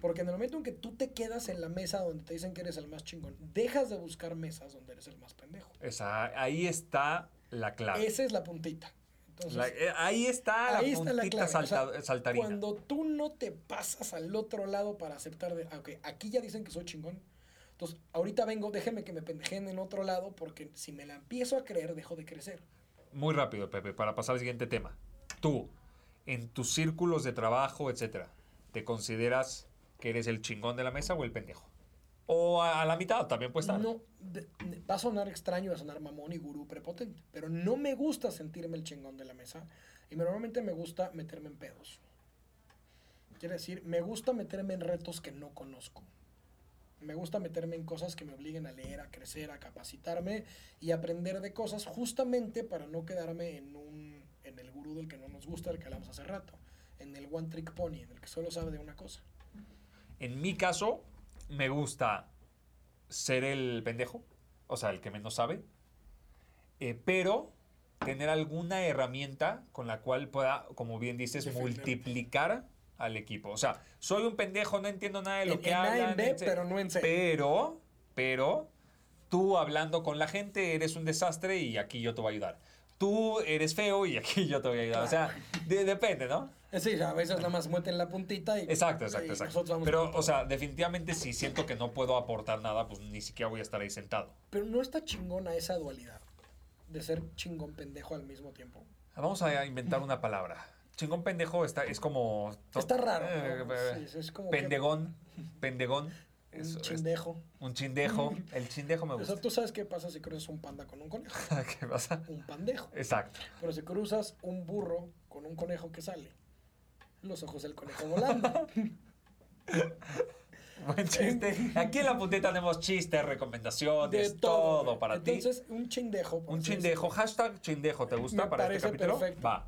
S1: Porque en el momento en que tú te quedas en la mesa donde te dicen que eres el más chingón, dejas de buscar mesas donde eres el más pendejo.
S2: Esa, ahí está la clave.
S1: Esa es la puntita. Entonces,
S2: La- eh, ahí está
S1: Ahí
S2: la
S1: está la clave. o sea,
S2: salta- saltarina.
S1: Cuando tú no te pasas al otro lado para aceptar de, ah, ok, aquí ya dicen que soy chingón. Entonces, ahorita vengo, déjeme que me pendejen en otro lado porque si me la empiezo a creer, dejo de crecer.
S2: muy rápido, Pepe, para pasar al siguiente tema. Tú, en tus círculos de trabajo, etcétera, ¿te consideras que eres el chingón de la mesa o el pendejo? O a, la mitad también puede estar.
S1: No, va a sonar extraño, va a sonar mamón y gurú prepotente, pero no me gusta sentirme el chingón de la mesa y normalmente me gusta meterme en pedos. Quiere decir, me gusta meterme en retos que no conozco. Me gusta meterme en cosas que me obliguen a leer, a crecer, a capacitarme y aprender de cosas justamente para no quedarme en un en el gurú del que no nos gusta, del que hablamos hace rato, en el one trick pony, en el que solo sabe de una cosa.
S2: En mi caso, me gusta ser el pendejo, o sea, el que menos sabe, eh, pero tener alguna herramienta con la cual pueda, como bien dices, multiplicar al equipo. O sea, soy un pendejo, no entiendo nada de lo
S1: En-
S2: que
S1: en
S2: hablan.
S1: B, pero no en C.
S2: Pero, pero, tú hablando con la gente eres un desastre y aquí yo te voy a ayudar. Tú eres feo y aquí yo te voy a ayudar. O sea, de- depende, ¿no?
S1: Eh, Sí, a veces nada más meten la puntita y...
S2: Exacto, exacto, exacto.
S1: nosotros vamos
S2: Pero, o sea, definitivamente si siento que no puedo aportar nada, pues ni siquiera voy a estar ahí sentado.
S1: Pero no está chingona esa dualidad de ser chingón pendejo al mismo tiempo.
S2: Vamos a inventar una palabra. Chingón pendejo está, es como...
S1: Está raro.
S2: Eh,
S1: ¿no?
S2: eh,
S1: Sí, es como que
S2: pendegón,
S1: un
S2: es-
S1: chindejo.
S2: un chindejo. El chindejo me
S1: O sea,
S2: gusta.
S1: tú sabes qué pasa si cruzas un panda con un conejo.
S2: ¿Qué pasa?
S1: Un pandejo.
S2: Exacto.
S1: Pero si cruzas un burro con un conejo que sale, los ojos del conejo volando.
S2: Buen chiste. Aquí en la puntita tenemos chistes, recomendaciones,
S1: de
S2: todo, para ti.
S1: Entonces, un chindejo.
S2: Un chindejo. Hashtag chindejo. ¿Te gusta
S1: Me
S2: para este capítulo?
S1: perfecto.
S2: Va.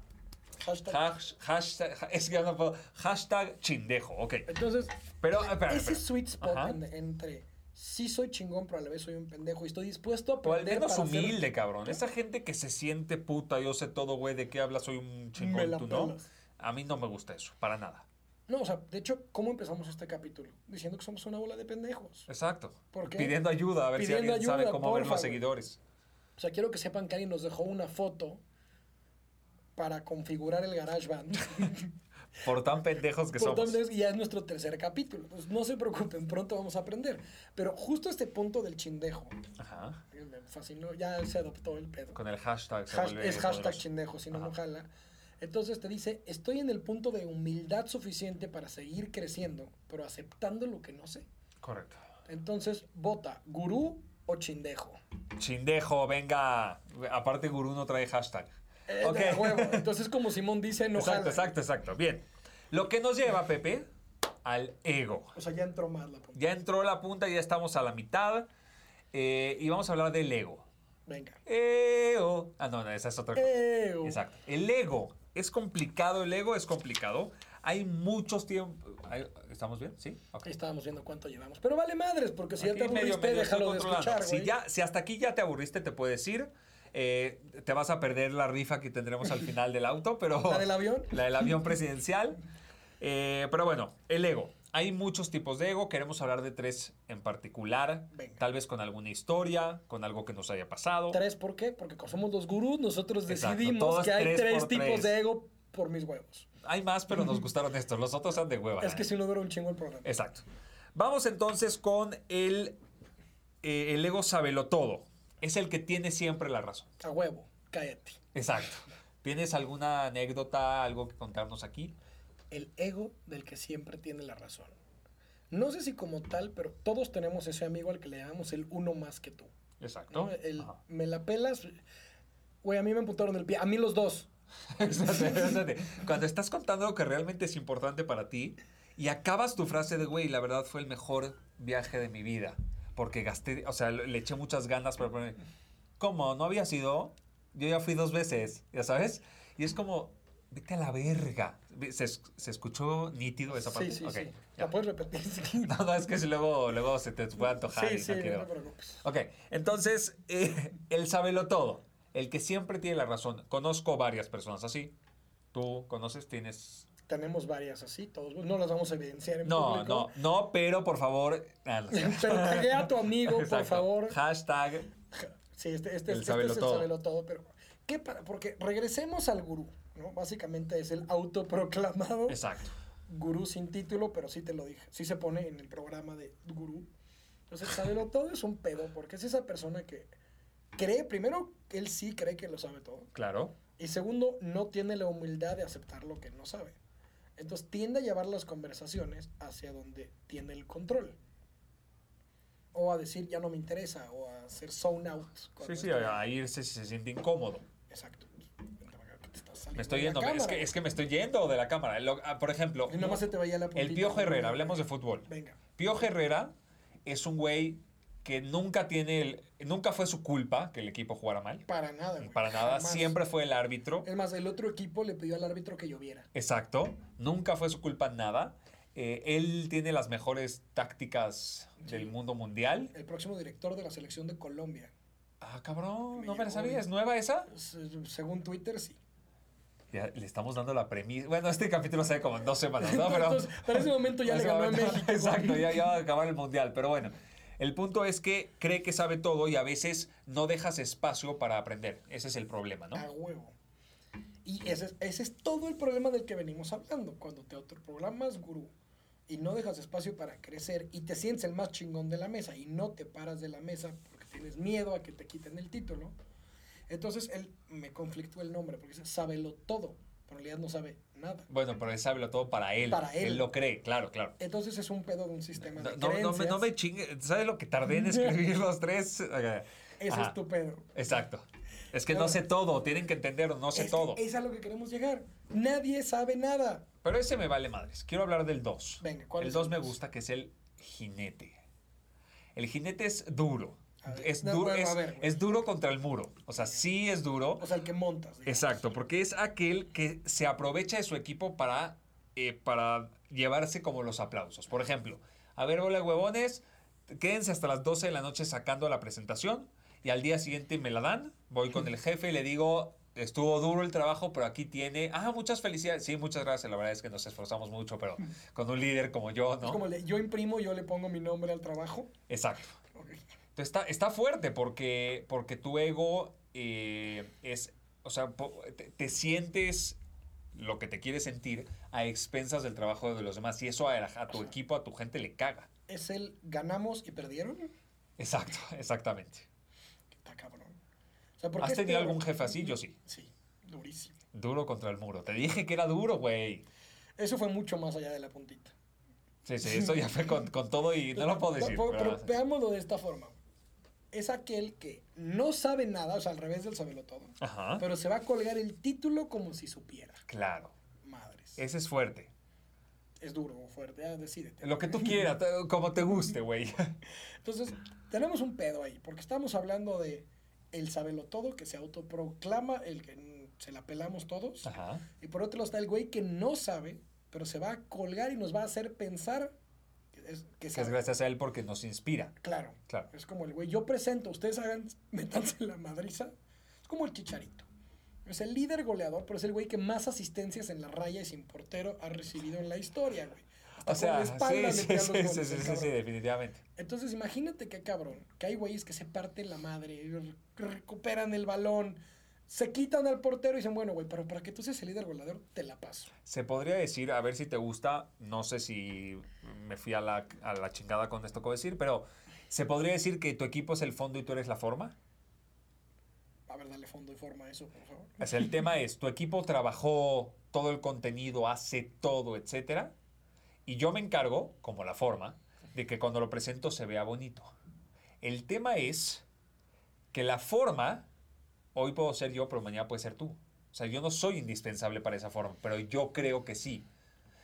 S1: Hashtag.
S2: Hash- hashtag, es que no puedo. Hashtag chindejo. Ok.
S1: Entonces,
S2: Pero, espera,
S1: ese
S2: espera.
S1: sweet spot
S2: Ajá.
S1: en- entre sí soy chingón, pero a la vez soy un pendejo y estoy dispuesto a
S2: O al
S1: aprender
S2: menos
S1: para ser-
S2: humilde, cabrón. Esa gente que se siente puta, yo sé todo, güey, de qué hablas, soy un
S1: Me
S2: chingón,
S1: la
S2: tú no.
S1: pelas.
S2: A mí no me gusta eso, para nada.
S1: No, o sea, de hecho, ¿cómo empezamos este capítulo? Diciendo que somos una bola de pendejos.
S2: Exacto.
S1: ¿Por qué?
S2: Pidiendo ayuda, a ver
S1: Pidiendo
S2: si alguien sabe
S1: ayuda,
S2: cómo ver
S1: porfa,
S2: los
S1: güey.
S2: seguidores.
S1: O sea, quiero que sepan que alguien nos dejó una foto para configurar el GarageBand.
S2: Por tan pendejos que
S1: Por
S2: somos.
S1: tanto, es- ya es nuestro tercer capítulo. Entonces, no se preocupen, pronto vamos a aprender. Pero justo este punto del chindejo,
S2: Ajá.
S1: me fascinó, ya se adoptó el pedo.
S2: Con el hashtag se vuelve
S1: es hashtag
S2: poderoso.
S1: chindejo, si no, no jala. Entonces te dice, estoy en el punto de humildad suficiente para seguir creciendo, pero aceptando lo que no sé.
S2: Correcto.
S1: Entonces, vota, gurú o chindejo.
S2: Chindejo, venga. Aparte, Gurú no trae hashtag.
S1: Eh,
S2: Ok.
S1: de huevo. Entonces, como Simón dice, no
S2: exacto,
S1: jala.
S2: exacto, exacto. Bien. Lo que nos lleva, Pepe, al ego.
S1: O sea, ya entró más la punta.
S2: Ya entró la punta, ya estamos a la mitad. eh, y vamos a hablar del ego.
S1: Venga.
S2: Ego. Ah, no, no, esa es otra cosa.
S1: Ew.
S2: Exacto. El ego. Es complicado, el ego es complicado. Hay muchos tiempos. ¿Estamos bien? ¿Sí? Ok.
S1: Ahí estábamos viendo cuánto llevamos. Pero vale madres, porque si ya te
S2: medio,
S1: aburriste,
S2: medio
S1: déjalo de güey.
S2: Si, ya, si hasta aquí ya te aburriste, te puedes ir. Eh, te vas a perder la rifa que tendremos al final del auto, pero...
S1: ¿La del avión?
S2: La del avión presidencial. Eh, pero bueno, el ego. Hay muchos tipos de ego. Queremos hablar de tres en particular.
S1: Venga.
S2: Tal vez con alguna historia, con algo que nos haya pasado.
S1: Tres, ¿por qué? Porque como somos los gurús, nosotros decidimos que hay
S2: tres
S1: tipos
S2: tres.
S1: de ego por mis huevos.
S2: Hay más, pero nos gustaron estos. Los otros son de hueva.
S1: Es que si no dura un chingo el programa.
S2: Exacto. Vamos entonces con el, eh, el ego sabelo todo. Es el que tiene siempre la razón.
S1: A huevo, cállate.
S2: Exacto. ¿Tienes alguna anécdota, algo que contarnos aquí?
S1: El ego del que siempre tiene la razón. No sé si como tal, pero todos tenemos ese amigo al que le llamamos el uno más que tú.
S2: Exacto.
S1: ¿no? El me la pelas. Güey, a mí me amputaron el pie. A mí los dos.
S2: Cuando estás contando algo que realmente es importante para ti y acabas tu frase de, güey, la verdad fue el mejor viaje de mi vida. Porque gasté, o sea, le eché muchas ganas para poner. ¿Cómo? ¿No había sido? Yo ya fui dos veces, ¿ya sabes? Y es como, vete a la verga. ¿Se, se escuchó nítido esa parte?
S1: Sí, sí,
S2: Ok,
S1: sí.
S2: ya.
S1: ¿La puedes repetir? Sí,
S2: No, no, es que si luego, luego se te puede antojar y
S1: sí,
S2: no quiero.
S1: no te preocupes.
S2: Ok, entonces, eh, él sábelo todo. El que siempre tiene la razón. Conozco varias personas así. Tú conoces, tienes...
S1: Tenemos varias así, todos. No las vamos a evidenciar en
S2: No,
S1: público.
S2: no, no, pero por favor... ah.
S1: Pero tagué a tu amigo, por favor.
S2: Hashtag...
S1: Sí, este, este,
S2: El
S1: este es el
S2: todo.
S1: sábelo todo, pero ¿qué para? Porque regresemos al gurú, ¿no? Básicamente es el autoproclamado
S2: Exacto.
S1: gurú sin título, pero sí te lo dije. Sí se pone en el programa de gurú. Entonces, sábelo todo es un pedo, porque es esa persona que cree, primero, él sí cree que lo sabe todo.
S2: Claro.
S1: Y segundo, no tiene la humildad de aceptar lo que no sabe. Entonces tiende a llevar las conversaciones hacia donde tiene el control. O a decir, ya no me interesa, o a hacer zone out.
S2: Sí, sí, a irse si se siente incómodo.
S1: Exacto.
S2: Me estoy yendo, es que, es que me estoy yendo de la cámara. Lo- ah, por ejemplo,
S1: Y nomás se te veía la
S2: el. Piojo Herrera, hablemos de fútbol.
S1: Venga.
S2: Piojo Herrera es un güey que nunca tiene el, nunca fue su culpa que el equipo jugara mal.
S1: Para nada, güey.
S2: Para nada, siempre fue el árbitro.
S1: Es más, el otro equipo le pidió al árbitro que lloviera.
S2: Exacto, nunca fue su culpa nada. Eh, él tiene las mejores tácticas del mundo mundial.
S1: El próximo director de la selección de Colombia.
S2: Ah, cabrón,
S1: Me
S2: no me la sabía. ¿Es nueva esa?
S1: Se- Según Twitter, sí.
S2: Ya le estamos dando la premisa. Bueno, este capítulo sale como en dos semanas, ¿no? Pero
S1: Entonces, para ese momento ya le ganó a México.
S2: Exacto, ya, ya va a acabar el mundial. Pero bueno, el punto es que cree que sabe todo y a veces no dejas espacio para aprender. Ese es el problema, ¿no?
S1: A huevo. Y ese es, ese es todo el problema del que venimos hablando. Cuando te autoprogramas gurú y no dejas espacio para crecer y te sientes el más chingón de la mesa y no te paras de la mesa porque tienes miedo a que te quiten el título, entonces él me conflictó el nombre porque dice, sábelo todo, pero en realidad no sabe nada.
S2: Bueno, pero él sabe todo para él.
S1: Para él.
S2: lo cree, claro, claro.
S1: Entonces es un pedo de un sistema
S2: No,
S1: de
S2: no, no me, no
S1: creencias.
S2: me chingue. ¿Sabes lo que tardé en escribir los tres?
S1: Ese es tu pedo.
S2: Exacto. Es que no sé todo, tienen que entender, no sé
S1: Es,
S2: todo.
S1: es a lo que queremos llegar. Nadie sabe nada.
S2: Pero ese me vale madres. Quiero hablar del 2.
S1: Venga, ¿cuál
S2: El
S1: es
S2: 2
S1: el
S2: me gusta, que es el jinete. El jinete es duro. Es,
S1: no,
S2: duro
S1: bueno,
S2: es,
S1: ver, güey.
S2: es duro contra el muro. O sea, sí es duro.
S1: O sea, el que montas. digamos.
S2: Exacto, porque es aquel que se aprovecha de su equipo para, eh, para llevarse como los aplausos. Por ejemplo, a ver, hola huevones, quédense hasta las 12 de la noche sacando la presentación y al día siguiente me la dan, voy con el jefe y le digo, estuvo duro el trabajo, pero aquí tiene, ah, muchas felicidades, sí, muchas gracias, la verdad es que nos esforzamos mucho, pero con un líder como yo,
S1: Es
S2: ¿no?
S1: como le- yo imprimo, yo le pongo mi nombre al trabajo.
S2: Exacto.
S1: Ok.
S2: Entonces está, está fuerte porque, porque tu ego eh, es, o sea, te, te sientes lo que te quieres sentir a expensas del trabajo de los demás y eso a, a tu equipo, a tu gente le caga.
S1: Es el ganamos y perdieron.
S2: Exacto, exactamente.
S1: Está cabrón. O sea, ¿por qué
S2: ¿Has tenido algún jefe así? Yo sí.
S1: Sí, durísimo.
S2: Duro contra el muro. Te dije que era duro, güey.
S1: Eso fue mucho más allá de la puntita.
S2: Sí, sí, eso ya fue con, con todo y no lo puedo decir.
S1: Pero pero- veámoslo de esta forma. Es aquel que no sabe nada, o sea, al revés del sabelo todo.
S2: Ajá.
S1: Pero se va a colgar el título como si supiera.
S2: Claro.
S1: Madres.
S2: Ese es fuerte.
S1: Es duro o fuerte, ya decídete.
S2: Lo que tú quieras, como te guste, güey.
S1: Entonces, tenemos un pedo ahí, porque estamos hablando de el sabelo todo que se autoproclama, el que se la pelamos todos.
S2: Ajá.
S1: Y por otro lado está el güey que no sabe, pero se va a colgar y nos va a hacer pensar es, que
S2: Que es gracias a él porque nos inspira.
S1: Claro.
S2: Claro.
S1: Es como el güey, yo presento, ustedes hagan, metanse en la madriza. Es como el chicharito. Es el líder goleador, pero es el güey que más asistencias en la raya y sin portero ha recibido en la historia, güey. Hasta
S2: O sea,
S1: espalda
S2: sí, sí, sí,
S1: goles,
S2: definitivamente.
S1: Entonces imagínate qué cabrón, que hay güeyes que se parten la madre, re- recuperan el balón, se quitan al portero y dicen, bueno, güey, pero para que tú seas el líder goleador, te la paso.
S2: Se podría decir, a ver si te gusta, no sé si me fui a la, a la chingada con esto que decir, pero se podría decir que tu equipo es el fondo y tú eres la forma.
S1: A ver, dale fondo y forma a eso, por favor.
S2: El tema es, tu equipo trabajó todo el contenido, hace todo, etcétera, y yo me encargo, como la forma, de que cuando lo presento se vea bonito. El tema es que la forma, hoy puedo ser yo, pero mañana puede ser tú. O sea, yo no soy indispensable para esa forma, pero yo creo que sí.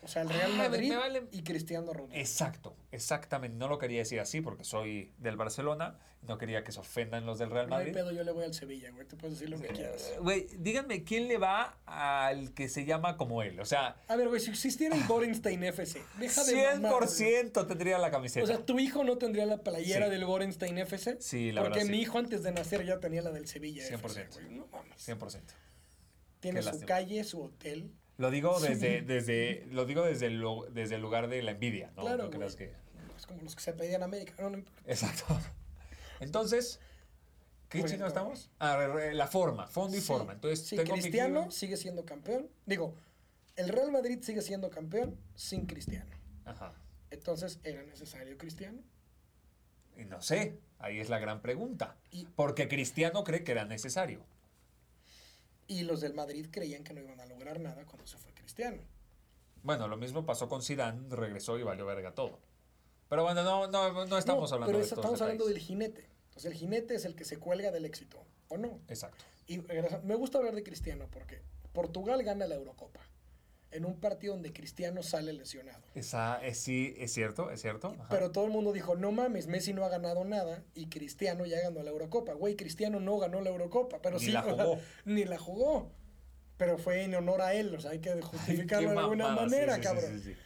S1: O sea, el Real
S2: Ah,
S1: Madrid
S2: me vale-
S1: y Cristiano Ronaldo.
S2: Exacto, exactamente. No lo quería decir así porque soy del Barcelona. No quería que se ofendan los del Real
S1: No
S2: Madrid.
S1: pedo, yo le voy al Sevilla, güey, tú puedes decir lo que quieras.
S2: Eh, Güey, díganme, ¿quién le va al que se llama como él? O sea,
S1: A ver, güey, si existiera el Gorenstein FC, deja de mamar, güey.
S2: 100% tendría la camiseta.
S1: O sea, tu hijo no tendría la playera
S2: Sí.
S1: del Gorenstein FC.
S2: Sí, la
S1: Porque
S2: verdad,
S1: mi
S2: sí.
S1: hijo antes de nacer ya tenía la del Sevilla
S2: 100%.
S1: FC, güey. No mames.
S2: 100%.
S1: Tiene
S2: Qué
S1: su
S2: lástima.
S1: calle, su hotel.
S2: Lo digo
S1: Sí.
S2: desde, desde, lo digo desde el, desde el lugar de la envidia, ¿no?
S1: Claro,
S2: No creas que...
S1: Es como los que se pedían América. No, no importa.
S2: Exacto. Entonces, ¿qué
S1: Bueno,
S2: chingados estamos? Ah, la forma, fondo y
S1: Sí,
S2: forma. Entonces,
S1: sí,
S2: tengo
S1: Cristiano sigue siendo campeón. Digo, el Real Madrid sigue siendo campeón sin Cristiano.
S2: Ajá.
S1: Entonces, ¿era necesario Cristiano?
S2: Y no sé, Ahí es la gran pregunta.
S1: Y-
S2: Porque Cristiano cree que era necesario.
S1: Y los del Madrid creían que no iban a lograr nada cuando se fue Cristiano.
S2: Bueno, lo mismo pasó con Zidane, regresó y valió verga todo. Pero bueno, no, no, no estamos
S1: No,
S2: hablando
S1: pero
S2: de
S1: es-
S2: estos
S1: estamos hablando del jinete. Entonces el jinete es el que se cuelga del éxito, ¿o no?
S2: Exacto.
S1: Y me gusta hablar de Cristiano porque Portugal gana la Eurocopa en un partido donde Cristiano sale lesionado.
S2: Esa, es, sí, es cierto, es cierto. Ajá.
S1: Pero todo el mundo dijo, no mames, Messi no ha ganado nada y Cristiano ya ganó la Eurocopa. Güey, Cristiano no ganó la Eurocopa, pero
S2: Ni
S1: sí,
S2: la jugó.
S1: ni la jugó. Pero fue en honor a él, o sea, hay que justificarlo de alguna
S2: mamada,
S1: manera,
S2: sí, sí,
S1: cabrón.
S2: sí, sí.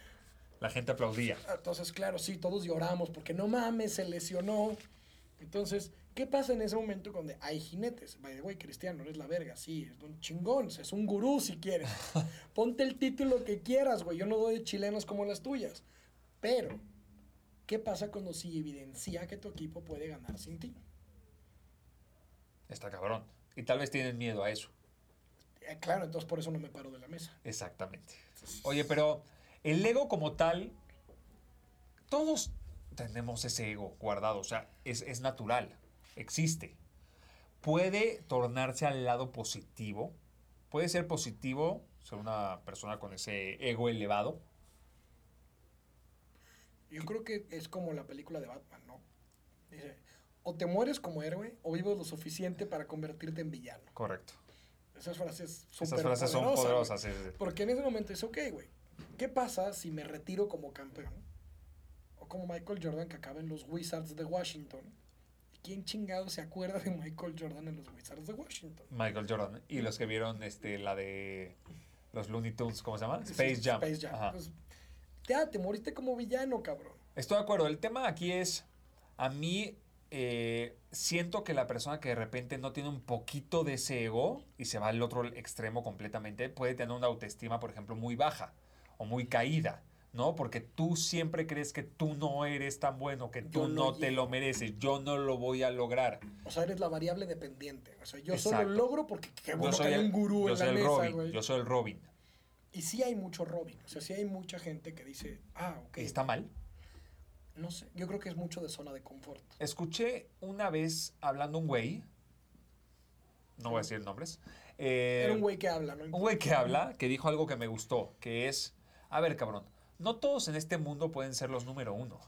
S2: La gente aplaudía.
S1: Entonces, claro, sí, todos lloramos porque no mames, se lesionó. Entonces, ¿qué pasa en ese momento cuando hay jinetes? By the way, Cristiano, eres la verga, sí, es un chingón, es un gurú si quieres. Ponte el título que quieras, güey, yo no doy chilenas como las tuyas. Pero, ¿qué pasa cuando si evidencia que tu equipo puede ganar sin ti?
S2: Está cabrón. Y tal vez tienen miedo a eso.
S1: Eh, claro, entonces por eso no me paro de la mesa.
S2: Exactamente. Oye, pero el ego como tal, todos tenemos ese ego guardado, o sea, es, es natural, existe. Puede tornarse al lado positivo, puede ser positivo ser una persona con ese ego elevado.
S1: Yo creo que es como la película de Batman, ¿no? Dice, o te mueres como héroe o vives lo suficiente para convertirte en villano.
S2: Correcto.
S1: Esas frases
S2: Esas frases son
S1: poderosas,
S2: sí, sí.
S1: Porque en ese momento es ok, güey. ¿Qué pasa si me retiro como campeón? O como Michael Jordan que acaba en los Wizards de Washington. ¿Quién chingado se acuerda de Michael Jordan en los Wizards de Washington?
S2: Michael Jordan. Y los que vieron este, la de los Looney Tunes, ¿cómo se llama? Space
S1: Sí,
S2: Jam.
S1: Space Jam.
S2: Ajá.
S1: Pues, ya, te moriste como villano, cabrón.
S2: Estoy de acuerdo. El tema aquí es, a mí eh, siento que la persona que de repente no tiene un poquito de ese ego y se va al otro extremo completamente, puede tener una autoestima, por ejemplo, muy baja o muy caída, ¿no? Porque tú siempre crees que tú no eres tan bueno, que tú
S1: Yo
S2: no,
S1: no
S2: te lo mereces, yo no lo voy a lograr.
S1: O sea, eres la variable dependiente. O sea, yo
S2: Exacto.
S1: solo logro porque qué bueno que hay un gurú
S2: yo
S1: en
S2: soy
S1: la
S2: el
S1: mesa,
S2: Robin, yo soy el Robin.
S1: Y sí hay mucho Robin. O sea, sí hay mucha gente que dice, ah, ok.
S2: ¿Está mal?
S1: No sé, yo creo que es mucho de zona de confort.
S2: Escuché una vez hablando un güey, no voy a decir nombres, eh,
S1: Era un güey que habla, ¿no?
S2: Un güey que habla, que dijo algo que me gustó, que es, a ver cabrón, no todos en este mundo pueden ser los número uno.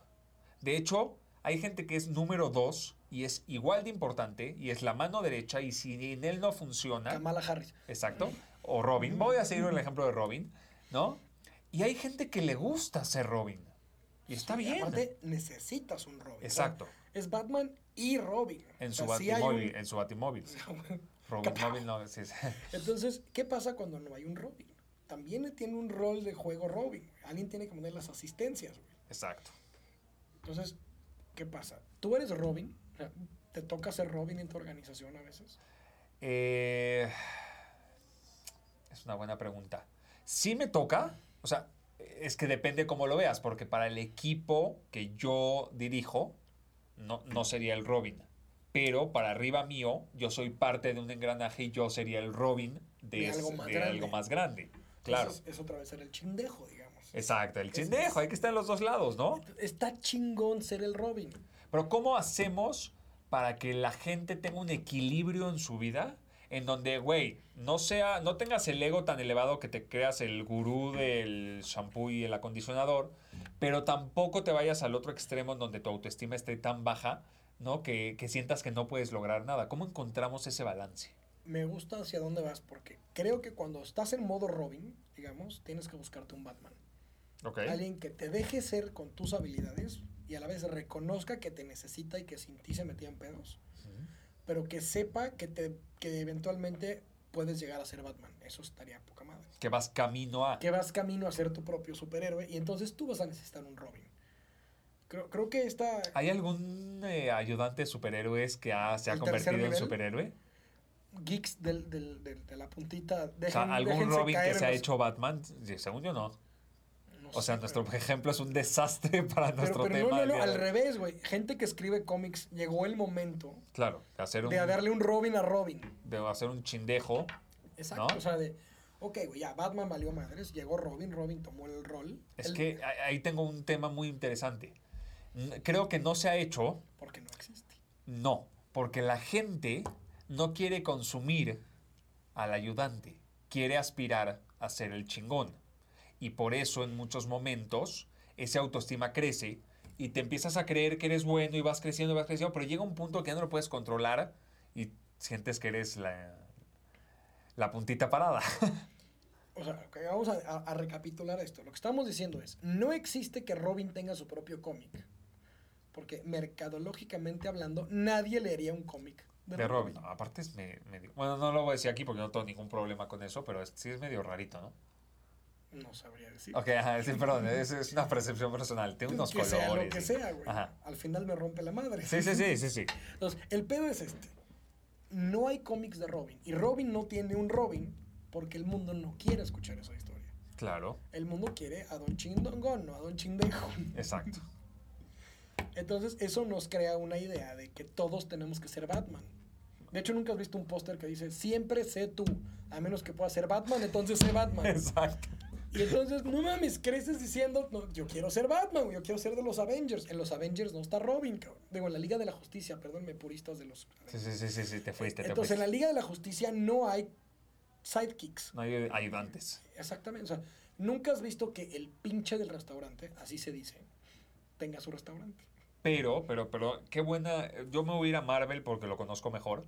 S2: De hecho, hay gente que es número dos y es igual de importante y es la mano derecha y si en él no funciona,
S1: Kamala Harris.
S2: exacto, o Robin, voy a seguir el ejemplo de Robin, ¿no? Y hay gente que le gusta ser Robin. Y está bien.
S1: Aparte, necesitas un Robin. O
S2: Exacto.
S1: es Batman y Robin.
S2: En
S1: O
S2: su
S1: sí un-
S2: en su batimóvil. Robin móvil no, sí, sí.
S1: Entonces, ¿qué pasa cuando no hay un Robin? También tiene un rol de juego Robin. Alguien tiene que poner las asistencias, güey.
S2: Exacto.
S1: Entonces, ¿qué pasa? ¿Tú eres Robin? ¿Te toca ser Robin en tu organización a veces?
S2: Eh, es una buena pregunta. Sí me toca, o sea, es que depende cómo lo veas, porque para el equipo que yo dirijo, no, no sería el Robin. Pero para arriba mío, yo soy parte de un engranaje y yo sería el Robin de,
S1: De
S2: es-
S1: algo más
S2: de
S1: grande.
S2: algo más grande. Claro.
S1: Entonces, es otra vez ser el chindejo, digamos.
S2: Exacto, el
S1: es-
S2: chindejo, hay que estar en los dos lados, ¿no?
S1: Está chingón ser el Robin.
S2: Pero ¿cómo hacemos para que la gente tenga un equilibrio en su vida? En donde, güey, no sea, no tengas el ego tan elevado que te creas el gurú del shampoo y el acondicionador, pero tampoco te vayas al otro extremo en donde tu autoestima esté tan baja, ¿no? Que, que sientas que no puedes lograr nada. ¿Cómo encontramos ese balance?
S1: Me gusta hacia dónde vas porque creo que cuando estás en modo Robin, digamos, tienes que buscarte un Batman.
S2: Ok.
S1: Alguien que te deje ser con tus habilidades y a la vez reconozca que te necesita y que sin ti se metían pedos, pero que sepa que, te, que eventualmente puedes llegar a ser Batman. Eso estaría poca madre.
S2: Que vas camino a...
S1: Que vas camino a ser tu propio superhéroe y entonces tú vas a necesitar un Robin. Creo, creo que esta...
S2: ¿Hay algún eh, ayudante de superhéroes que ha- se ha
S1: ¿El tercer
S2: convertido en superhéroe?
S1: Geeks del, del- del- de la puntita.
S2: O
S1: Dejen,
S2: sea, ¿algún Robin que se ha hecho Batman? Según yo no.
S1: no
S2: O sea,
S1: sé,
S2: nuestro
S1: pero-
S2: ejemplo es un desastre para
S1: Pero,
S2: nuestro
S1: pero
S2: tema.
S1: no, no, no, al revés, güey. Gente que escribe cómics, llegó el momento
S2: Claro, de hacer un,
S1: de darle un Robin a Robin.
S2: de hacer un chindejo.
S1: Exacto.
S2: ¿No?
S1: O sea, de, ok, güey, ya Batman valió madres, llegó Robin, Robin tomó el rol.
S2: Es
S1: el-
S2: que ahí- tengo un tema muy interesante. Creo que no se ha hecho,
S1: Porque no existe.
S2: No, porque la gente no quiere consumir al ayudante, quiere aspirar a ser el chingón. Y por eso en muchos momentos esa autoestima crece y te empiezas a creer que eres bueno y vas creciendo y vas creciendo, pero llega un punto que ya no lo puedes controlar y sientes que eres la, la puntita parada.
S1: O sea, vamos a, a- a recapitular esto. Lo que estamos diciendo es, no existe que Robin tenga su propio cómic. Porque mercadológicamente hablando, nadie leería un cómic de,
S2: De Robin. No, aparte es me- medio... Bueno, no lo voy a decir aquí porque no tengo ningún problema con eso, pero es- sí es medio rarito, ¿no?
S1: No sabría decir.
S2: Ok, ajá, sí, perdón, es, es una percepción personal. Tiene unos
S1: que
S2: colores.
S1: sea lo que sea, güey.
S2: Ajá.
S1: Al final me rompe la madre.
S2: Sí, sí, sí, sí, sí.
S1: Entonces, el pedo es este. No hay cómics de Robin. Y Robin no tiene un Robin porque el mundo no quiere escuchar esa historia.
S2: Claro,
S1: El mundo quiere a Don Chingón, no a Don Chindejo.
S2: exacto.
S1: Entonces, eso nos crea una idea de que todos tenemos que ser Batman. De hecho, nunca has visto un póster que dice, siempre sé tú, a menos que puedas ser Batman, entonces sé Batman.
S2: Exacto.
S1: Y entonces, no mames, creces diciendo, no, yo quiero ser Batman, yo quiero ser de los Avengers. En los Avengers no está Robin, cabrón. Digo, en la Liga de la Justicia, perdónme, puristas de los...
S2: Sí, sí, sí, sí, sí, te fuiste, te
S1: Entonces, en la Liga de la Justicia no hay sidekicks.
S2: No hay ayudantes.
S1: Exactamente. O sea, nunca has visto que el pinche del restaurante, así se dice, tenga su restaurante.
S2: Pero, pero, pero, qué buena. Yo me voy a ir a Marvel porque lo conozco mejor.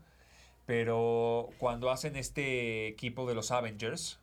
S2: Pero cuando hacen este equipo de los Avengers,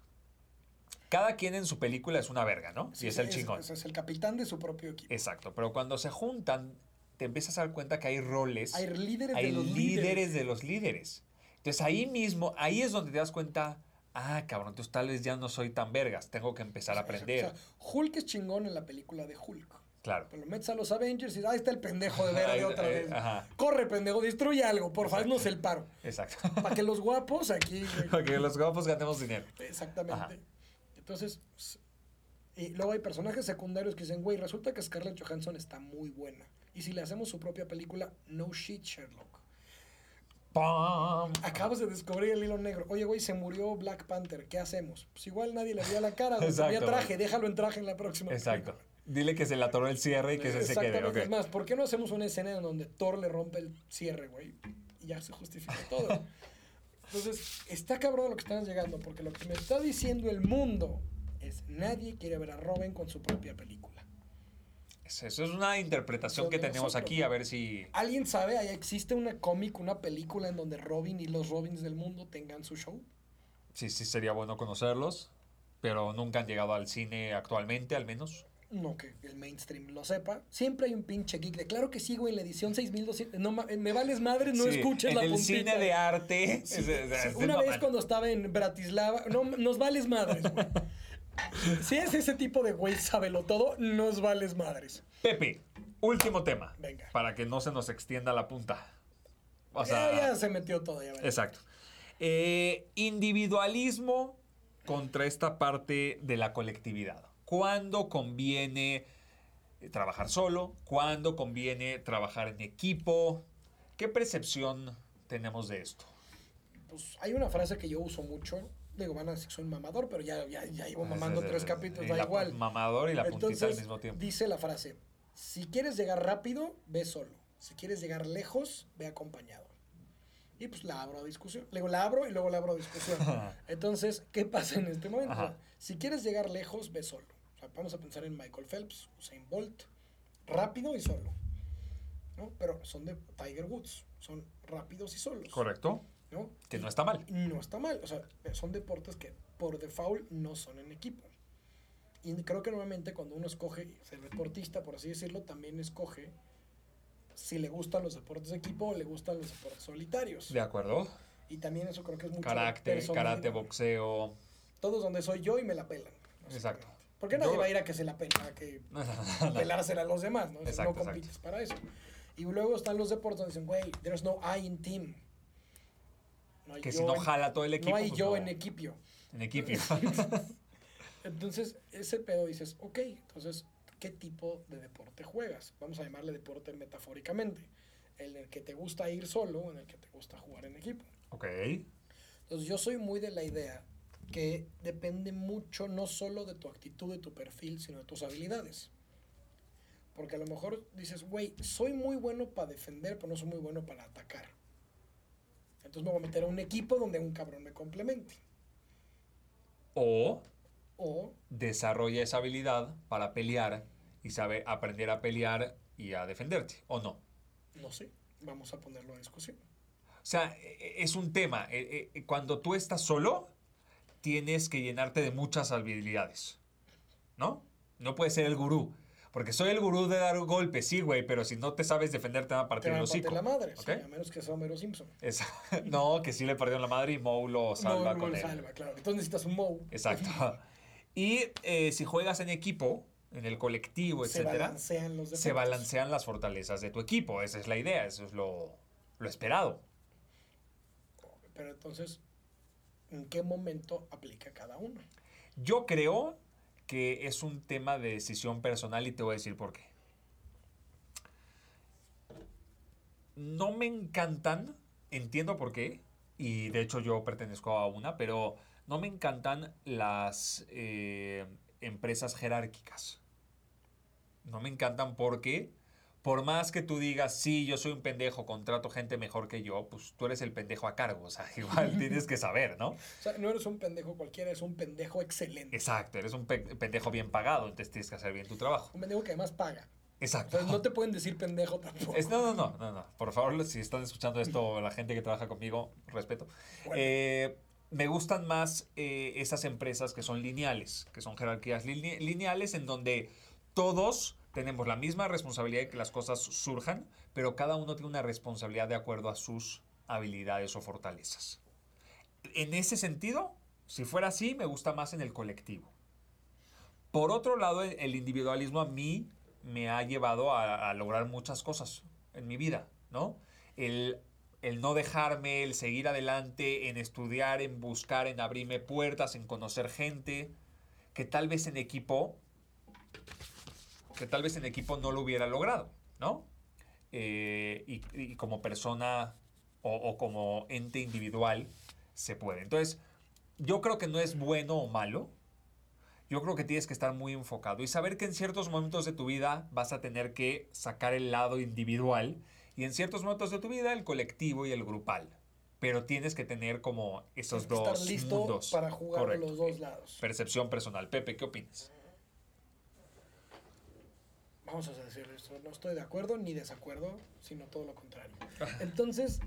S2: cada quien en su película es una verga, ¿no?
S1: Sí,
S2: y es el chingón.
S1: Es, es el capitán de su propio equipo.
S2: Exacto. Pero cuando se juntan, te empiezas a dar cuenta que hay roles.
S1: Hay líderes
S2: hay
S1: de los
S2: líderes,
S1: líderes.
S2: de los líderes. Entonces ahí mismo, ahí es donde te das cuenta. Ah, cabrón, entonces tal vez ya no soy tan vergas. Tengo que empezar a aprender.
S1: O sea, Hulk es chingón en la película de Hulk.
S2: Claro.
S1: Pero lo metes a los Avengers y ahí está el pendejo de verde otra
S2: ahí-
S1: vez.
S2: ajá.
S1: Corre, pendejo, destruye algo, por favor, haznos el paro.
S2: Exacto.
S1: Para que los guapos aquí.
S2: Para que los guapos ganemos dinero.
S1: Exactamente.
S2: Ajá.
S1: Entonces, s- y luego hay personajes secundarios que dicen, güey, resulta que Scarlett Johansson está muy buena. Y si le hacemos su propia película, no shit, Sherlock.
S2: ¡Pam!
S1: Acabas de descubrir el hilo negro. Oye, güey, se murió Black Panther. ¿Qué hacemos? Pues igual nadie le veía la cara.
S2: Exacto,
S1: traje,
S2: güey.
S1: déjalo en traje en la próxima.
S2: Exacto.
S1: película.
S2: Dile que se le atoró el cierre y que se, se quede.
S1: Exactamente.
S2: ok.
S1: Es más, ¿por qué no hacemos una escena en donde Thor le rompe el cierre, güey? Y ya se justifica todo. Entonces, está cabrón lo que están llegando, porque lo que me está diciendo el mundo es nadie quiere ver a Robin con su propia película.
S2: Eso es una interpretación
S1: Son
S2: que tenemos
S1: nosotros.
S2: aquí, a ver si...
S1: ¿Alguien sabe? ¿Ahí ¿Existe una cómic, una película en donde Robin y los Robins del mundo tengan su show?
S2: Sí, sí sería bueno conocerlos, pero nunca han llegado al cine actualmente, al menos.
S1: No que el mainstream lo sepa. Siempre hay un pinche geek de, claro que sí, güey, en la edición 6200. No, ma- me vales madre, no
S2: Sí,
S1: escuches
S2: en
S1: la
S2: el
S1: puntita.
S2: cine de arte.
S1: Sí, una vez cuando estaba en Bratislava, no, nos vales madres, güey. Si es ese tipo de güey, sábelo todo, nos vales madres.
S2: Pepe, último tema.
S1: Venga.
S2: Para que no se nos extienda la punta. O
S1: ya,
S2: sea,
S1: ya se metió todo, ya.
S2: Exacto. Eh, individualismo contra esta parte de la colectividad. ¿Cuándo conviene eh, trabajar solo? ¿Cuándo conviene trabajar en equipo? ¿Qué percepción tenemos de esto?
S1: Pues hay una frase que yo uso mucho. Digo, van a decir que soy un mamador, pero ya, ya, ya llevo mamando
S2: Es- es-
S1: tres
S2: es-
S1: capítulos, da igual.
S2: Mamador y la puntita al
S1: Entonces,
S2: mismo tiempo.
S1: dice la frase, si quieres llegar rápido, ve solo. Si quieres llegar lejos, ve acompañado. Y pues la abro a discusión. Luego la abro y luego la abro a discusión. Entonces, ¿qué pasa en este momento?
S2: Ajá.
S1: Si quieres llegar lejos, ve solo. O sea, vamos a pensar en Michael Phelps, Usain Bolt, rápido y solo. ¿no? Pero son de Tiger Woods, son rápidos y solos.
S2: Correcto.
S1: ¿no?
S2: Que no está mal.
S1: no está mal. O sea, son deportes que por default no son en equipo. Y creo que normalmente cuando uno escoge ser deportista, por así decirlo, también escoge si le gustan los deportes de equipo o le gustan los deportes solitarios.
S2: De acuerdo.
S1: Y también eso creo que es mucho de
S2: Karate, boxeo.
S1: Todos donde soy yo y me la pelan.
S2: Exacto.
S1: Porque nadie va a ir a que se la pela, a que pelársela a los demás, ¿no?
S2: Exacto,
S1: no compites para eso. Y luego están los deportes donde dicen, güey, there's no I in team. No hay
S2: Que
S1: yo
S2: si no
S1: en-
S2: jala todo el equipo.
S1: No hay
S2: pues
S1: yo
S2: no.
S1: en equipio.
S2: En equipo.
S1: Entonces, ese pedo dices, ok, entonces, ¿qué tipo de deporte juegas? Vamos a llamarle deporte metafóricamente. En el que te gusta ir solo en el que te gusta jugar en equipo.
S2: ok.
S1: Entonces, yo soy muy de la idea que depende mucho no solo de tu actitud, de tu perfil, sino de tus habilidades. Porque a lo mejor dices, güey, soy muy bueno para defender, pero no soy muy bueno para atacar. Entonces me voy a meter a un equipo donde un cabrón me complemente.
S2: O
S1: O,
S2: desarrolla esa habilidad para pelear y sabe aprender a pelear y a defenderte, ¿o no?
S1: no sé, vamos a ponerlo a discusión.
S2: O sea, e- es un tema. Eh, Cuando tú estás solo, tienes que llenarte de muchas habilidades. ¿No? No puedes ser el gurú. Porque soy el gurú de dar golpes, sí, güey, pero si no te sabes defender, te van a partir
S1: partir
S2: hocico.
S1: la madre, sí,
S2: ¿Ok?
S1: a menos que sea Homero Simpson.
S2: Es- no, que sí le perdieron la madre y Moe lo salva
S1: no,
S2: con
S1: lo
S2: él.
S1: salva, claro. Entonces necesitas un Moe.
S2: Exacto. Y eh, si juegas en equipo, en el colectivo,
S1: Se
S2: etcétera,
S1: balancean los
S2: se balancean las fortalezas de tu equipo. Esa es la idea, eso es lo, lo esperado.
S1: Pero entonces, ¿en qué momento aplica cada uno?
S2: Yo creo que es un tema de decisión personal y te voy a decir por qué. No me encantan, entiendo por qué, y de hecho yo pertenezco a una, pero no me encantan las eh, empresas jerárquicas. No me encantan porque, por más que tú digas, sí, yo soy un pendejo, contrato gente mejor que yo, pues tú eres el pendejo a cargo, o sea, igual tienes que saber, ¿no?
S1: O sea, no eres un pendejo cualquiera, eres un pendejo excelente.
S2: Exacto, eres un pe- pendejo bien pagado, entonces tienes que hacer bien tu trabajo.
S1: Un pendejo que además paga. O
S2: Exacto.
S1: sea, no te pueden decir pendejo tampoco.
S2: Es- no, no, no, no, no. Por favor, si están escuchando esto, la gente que trabaja conmigo, respeto.
S1: Bueno.
S2: Eh, me gustan más eh, esas empresas que son lineales, que son jerarquías line- lineales en donde todos tenemos la misma responsabilidad de que las cosas surjan, pero cada uno tiene una responsabilidad de acuerdo a sus habilidades o fortalezas. En ese sentido, si fuera así, me gusta más en el colectivo. Por otro lado, el- individualismo a mí me ha llevado a, a lograr muchas cosas en mi vida, ¿no? El, el no dejarme, el seguir adelante, en estudiar, en buscar, en abrirme puertas, en conocer gente, que tal vez en equipo, que tal vez en equipo no lo hubiera logrado, ¿no? Eh, y, y como persona o, o como ente individual se puede. Entonces, yo creo que no es bueno o malo, yo creo que tienes que estar muy enfocado y saber que en ciertos momentos de tu vida vas a tener que sacar el lado individual y en ciertos momentos de tu vida el colectivo y el grupal. Pero tienes que tener como esos
S1: Tienes que
S2: dos
S1: estar listo
S2: mundos.
S1: para jugar
S2: Correcto.
S1: los dos lados.
S2: Percepción personal. Pepe, ¿qué opinas?
S1: Vamos a decir esto, no estoy de acuerdo ni desacuerdo, sino todo lo contrario. Entonces,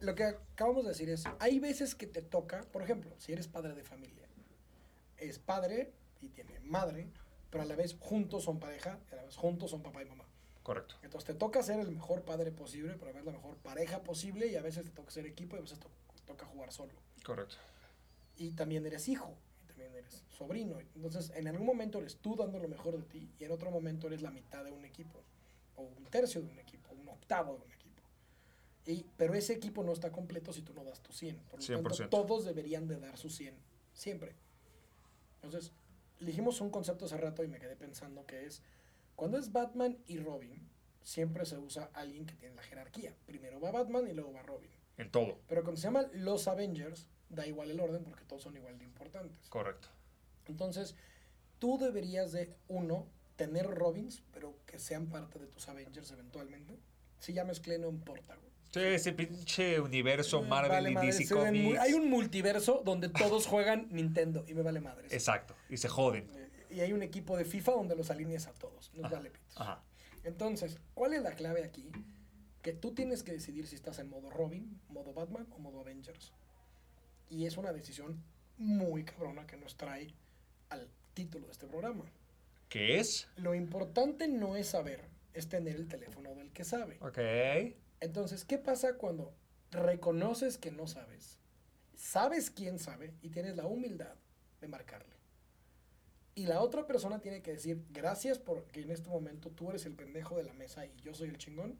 S1: lo que acabamos de decir es, hay veces que te toca, por ejemplo, si eres padre de familia, es padre y tiene madre, pero a la vez juntos son pareja, y a la vez juntos son papá y mamá.
S2: Correcto.
S1: Entonces te toca ser el mejor padre posible, pero a veces la mejor pareja posible y a veces te toca ser equipo y a veces to- toca jugar solo.
S2: Correcto.
S1: Y también eres hijo, también eres sobrino. Entonces en algún momento eres tú dando lo mejor de ti y en otro momento eres la mitad de un equipo, o un tercio de un equipo, un octavo de un equipo. Y, pero ese equipo no está completo si tú no das tu 100. Por lo
S2: 100%.
S1: tanto, todos deberían de dar su 100, siempre. Entonces, dijimos un concepto hace rato y me quedé pensando que es, cuando es Batman y Robin, siempre se usa alguien que tiene la jerarquía. Primero va Batman y luego va Robin.
S2: En todo.
S1: Pero cuando se llaman los Avengers, da igual el orden porque todos son igual de importantes.
S2: Correcto.
S1: Entonces, tú deberías de, uno, tener Robins, pero que sean parte de tus Avengers eventualmente. Si ya mezclé, no importa, güey.
S2: Sí, ese pinche universo Marvel
S1: Vale
S2: y
S1: madre,
S2: DC Comics.
S1: hay un multiverso donde todos juegan Nintendo y me vale madres.
S2: Exacto. Y se joden.
S1: Y hay un equipo de FIFA donde los alineas a todos. Nos
S2: Ajá,
S1: vale pitos.
S2: Ajá.
S1: Entonces, ¿cuál es la clave aquí? Que tú tienes que decidir si estás en modo Robin, modo Batman o modo Avengers. Y es una decisión muy cabrona que nos trae al título de este programa.
S2: ¿Qué es?
S1: Lo importante no es saber, es tener el teléfono del que sabe.
S2: Ok.
S1: Entonces, ¿qué pasa cuando reconoces que no sabes? Sabes quién sabe y tienes la humildad de marcarle. Y la otra persona tiene que decir, gracias porque en este momento tú eres el pendejo de la mesa y yo soy el chingón.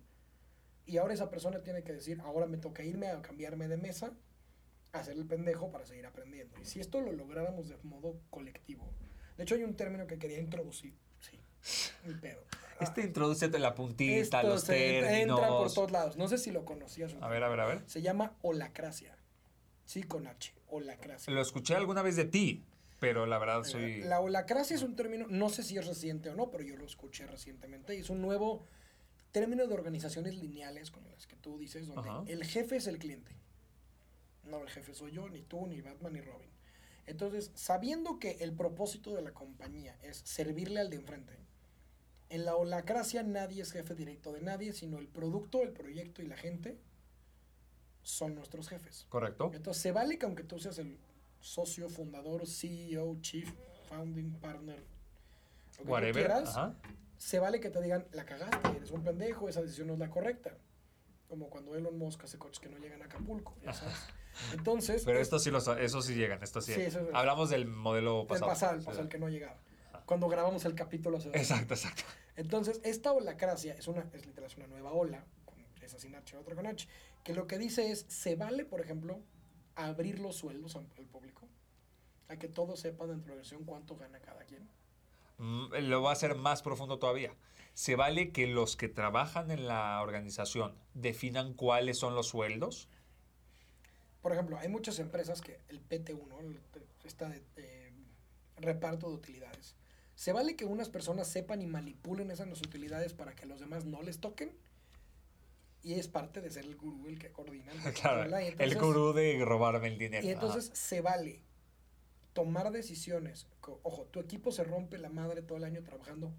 S1: Y ahora esa persona tiene que decir, ahora me toca irme a cambiarme de mesa, hacer el pendejo para seguir aprendiendo. Y si esto lo lográramos de modo colectivo. De hecho, hay un término que quería introducir. Sí, mi pedo.
S2: Este introducete la puntita, los términos.
S1: entra por todos lados. No sé si lo conocías.
S2: A ver, a ver, a ver.
S1: Se llama holacracia. Sí, con H. Holacracia.
S2: Lo escuché alguna vez de ti. Pero la verdad soy...
S1: La holacracia es un término, no sé si es reciente o no, pero yo lo escuché recientemente. Y es un nuevo término de organizaciones lineales, como las que tú dices, donde
S2: Ajá.
S1: el jefe es el cliente. No, el jefe soy yo, ni tú, ni Batman, ni Robin. Entonces, sabiendo que el propósito de la compañía es servirle al de enfrente, en la holacracia nadie es jefe directo de nadie, sino el producto, el proyecto y la gente son nuestros jefes.
S2: Correcto.
S1: Entonces, se vale que aunque tú seas el socio, fundador, CEO, chief, founding partner, lo que tú
S2: Whatever.
S1: quieras,
S2: Ajá.
S1: se vale que te digan, la cagaste, eres un pendejo, esa decisión no es la correcta. Como cuando Elon Musk hace coches que no llegan a Acapulco, ya sabes. Entonces,
S2: Pero
S1: es-
S2: esto sí, lo, sa- eso sí llegan, esto sí.
S1: Sí, eso es-
S2: Hablamos del modelo
S1: el
S2: pasado.
S1: pasado, el
S2: Sí.
S1: pasado, el que no llegaba. Cuando grabamos el capítulo.
S2: Exacto, exacto.
S1: Entonces, esta holacracia es una, es literal, es una nueva ola, con, esa sin H, otra con H, que lo que dice es, se vale, por ejemplo, abrir los sueldos al, al público, a que todos sepan dentro de la versión cuánto gana cada quien.
S2: Mm, Lo va a hacer más profundo todavía. Se vale que los que trabajan en la organización definan cuáles son los sueldos.
S1: Por ejemplo, hay muchas empresas que el PT1, el, esta de, eh, reparto de utilidades, se vale que unas personas sepan y manipulen esas utilidades para que los demás no les toquen. Y es parte de ser el gurú el que coordina. el que
S2: Claro,
S1: controla,
S2: el gurú de robarme el dinero.
S1: Y
S2: Ajá.
S1: entonces se vale tomar decisiones. Ojo, tu equipo se rompe la madre todo el año trabajando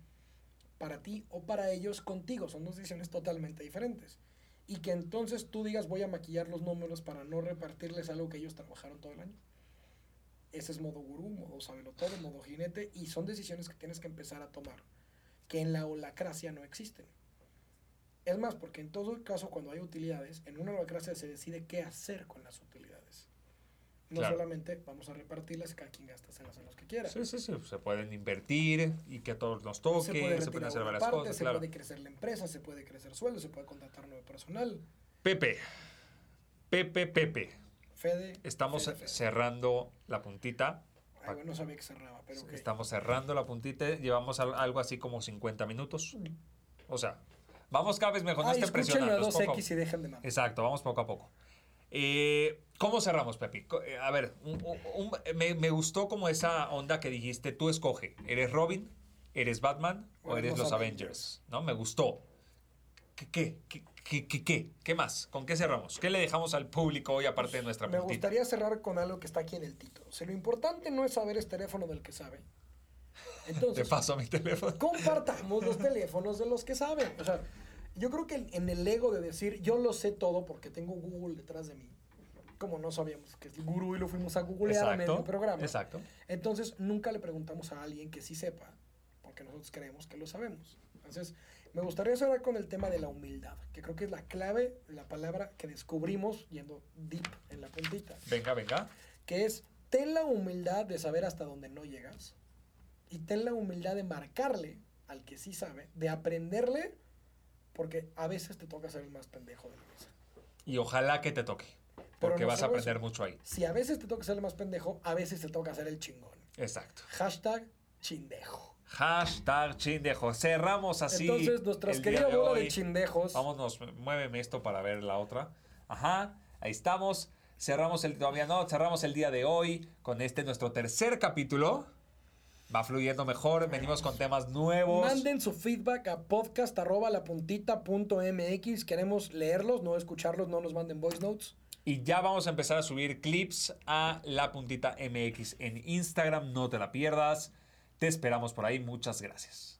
S1: para ti o para ellos contigo. Son dos decisiones totalmente diferentes. Y que entonces tú digas voy a maquillar los números para no repartirles algo que ellos trabajaron todo el año. Ese es modo gurú, modo sabelo todo, modo jinete. Y son decisiones que tienes que empezar a tomar. Que en la holacracia no existen. Es más, porque en todo caso, cuando hay utilidades, en una holacracia se decide qué hacer con las utilidades. No
S2: Claro.
S1: solamente vamos a repartirlas, cada quien gasta en los que quiera.
S2: Sí, sí, sí. Se pueden invertir y que a todos nos toque.
S1: se
S2: Se,
S1: puede
S2: pueden
S1: retirar
S2: hacer varias
S1: parte,
S2: cosas.
S1: se
S2: Claro.
S1: puede crecer la empresa, se puede crecer sueldo, se puede contratar nuevo personal.
S2: Pepe. Pepe, Pepe.
S1: Fede.
S2: Estamos
S1: Fede, Fede.
S2: cerrando la puntita.
S1: Ay, bueno, no sabía que cerraba, pero.
S2: Estamos cerrando la puntita. Llevamos al- algo así como 50 minutos. O sea, vamos cada vez mejor. No
S1: Ay,
S2: estén presionando.
S1: 2X y dejen de.
S2: Exacto, vamos poco a poco. Eh, ¿Cómo cerramos, Pepi? Eh, A ver, un- un- un- me, me gustó como esa onda que dijiste, tú escoge, ¿eres Robin? ¿Eres Batman? ¿O eres los Avengers? ¿No? Me gustó. ¿Qué, qué, qué, qué, qué, qué? ¿Qué más? ¿Con qué cerramos? ¿Qué le dejamos al público hoy aparte de nuestra
S1: Me
S2: puntita?
S1: gustaría cerrar con algo que está aquí en el título. O sea, lo importante no es saber es teléfono del que sabe.
S2: Te
S1: Entonces,
S2: paso mi teléfono.
S1: compartamos los teléfonos de los que saben. O sea, yo creo que en el ego de decir yo lo sé todo porque tengo Google detrás de mí, como no sabíamos que es el gurú y lo fuimos a googlear a medio programa.
S2: Exacto.
S1: Entonces, nunca le preguntamos a alguien que sí sepa, porque nosotros creemos que lo sabemos. Entonces, me gustaría cerrar con el tema de la humildad, que creo que es la clave, la palabra que descubrimos yendo deep en la puntita,
S2: Venga, venga.
S1: que es ten la humildad de saber hasta dónde no llegas y ten la humildad de marcarle al que sí sabe, de aprenderle, porque a veces te toca ser el más pendejo de la mesa.
S2: Y ojalá que te toque.
S1: Pero
S2: Porque vas a aprender
S1: eso.
S2: mucho ahí.
S1: Si a veces te toca ser el más pendejo, a veces te toca ser el chingón.
S2: Exacto.
S1: Hashtag chindejo.
S2: Hashtag chindejo. Cerramos así.
S1: Entonces, nuestra
S2: el día
S1: querida
S2: de
S1: bola
S2: hoy.
S1: de chindejos.
S2: Vámonos, muéveme esto para ver la otra. Ajá, ahí estamos. Cerramos el, todavía no, cerramos el día de hoy con este nuestro tercer capítulo. Va fluyendo mejor, venimos con temas nuevos.
S1: Manden su feedback a podcast.lapuntita.mx. Queremos leerlos, no escucharlos, no nos manden voice notes.
S2: Y ya vamos a empezar a subir clips a La Puntita MX en Instagram, no te la pierdas. Te esperamos por ahí, muchas gracias.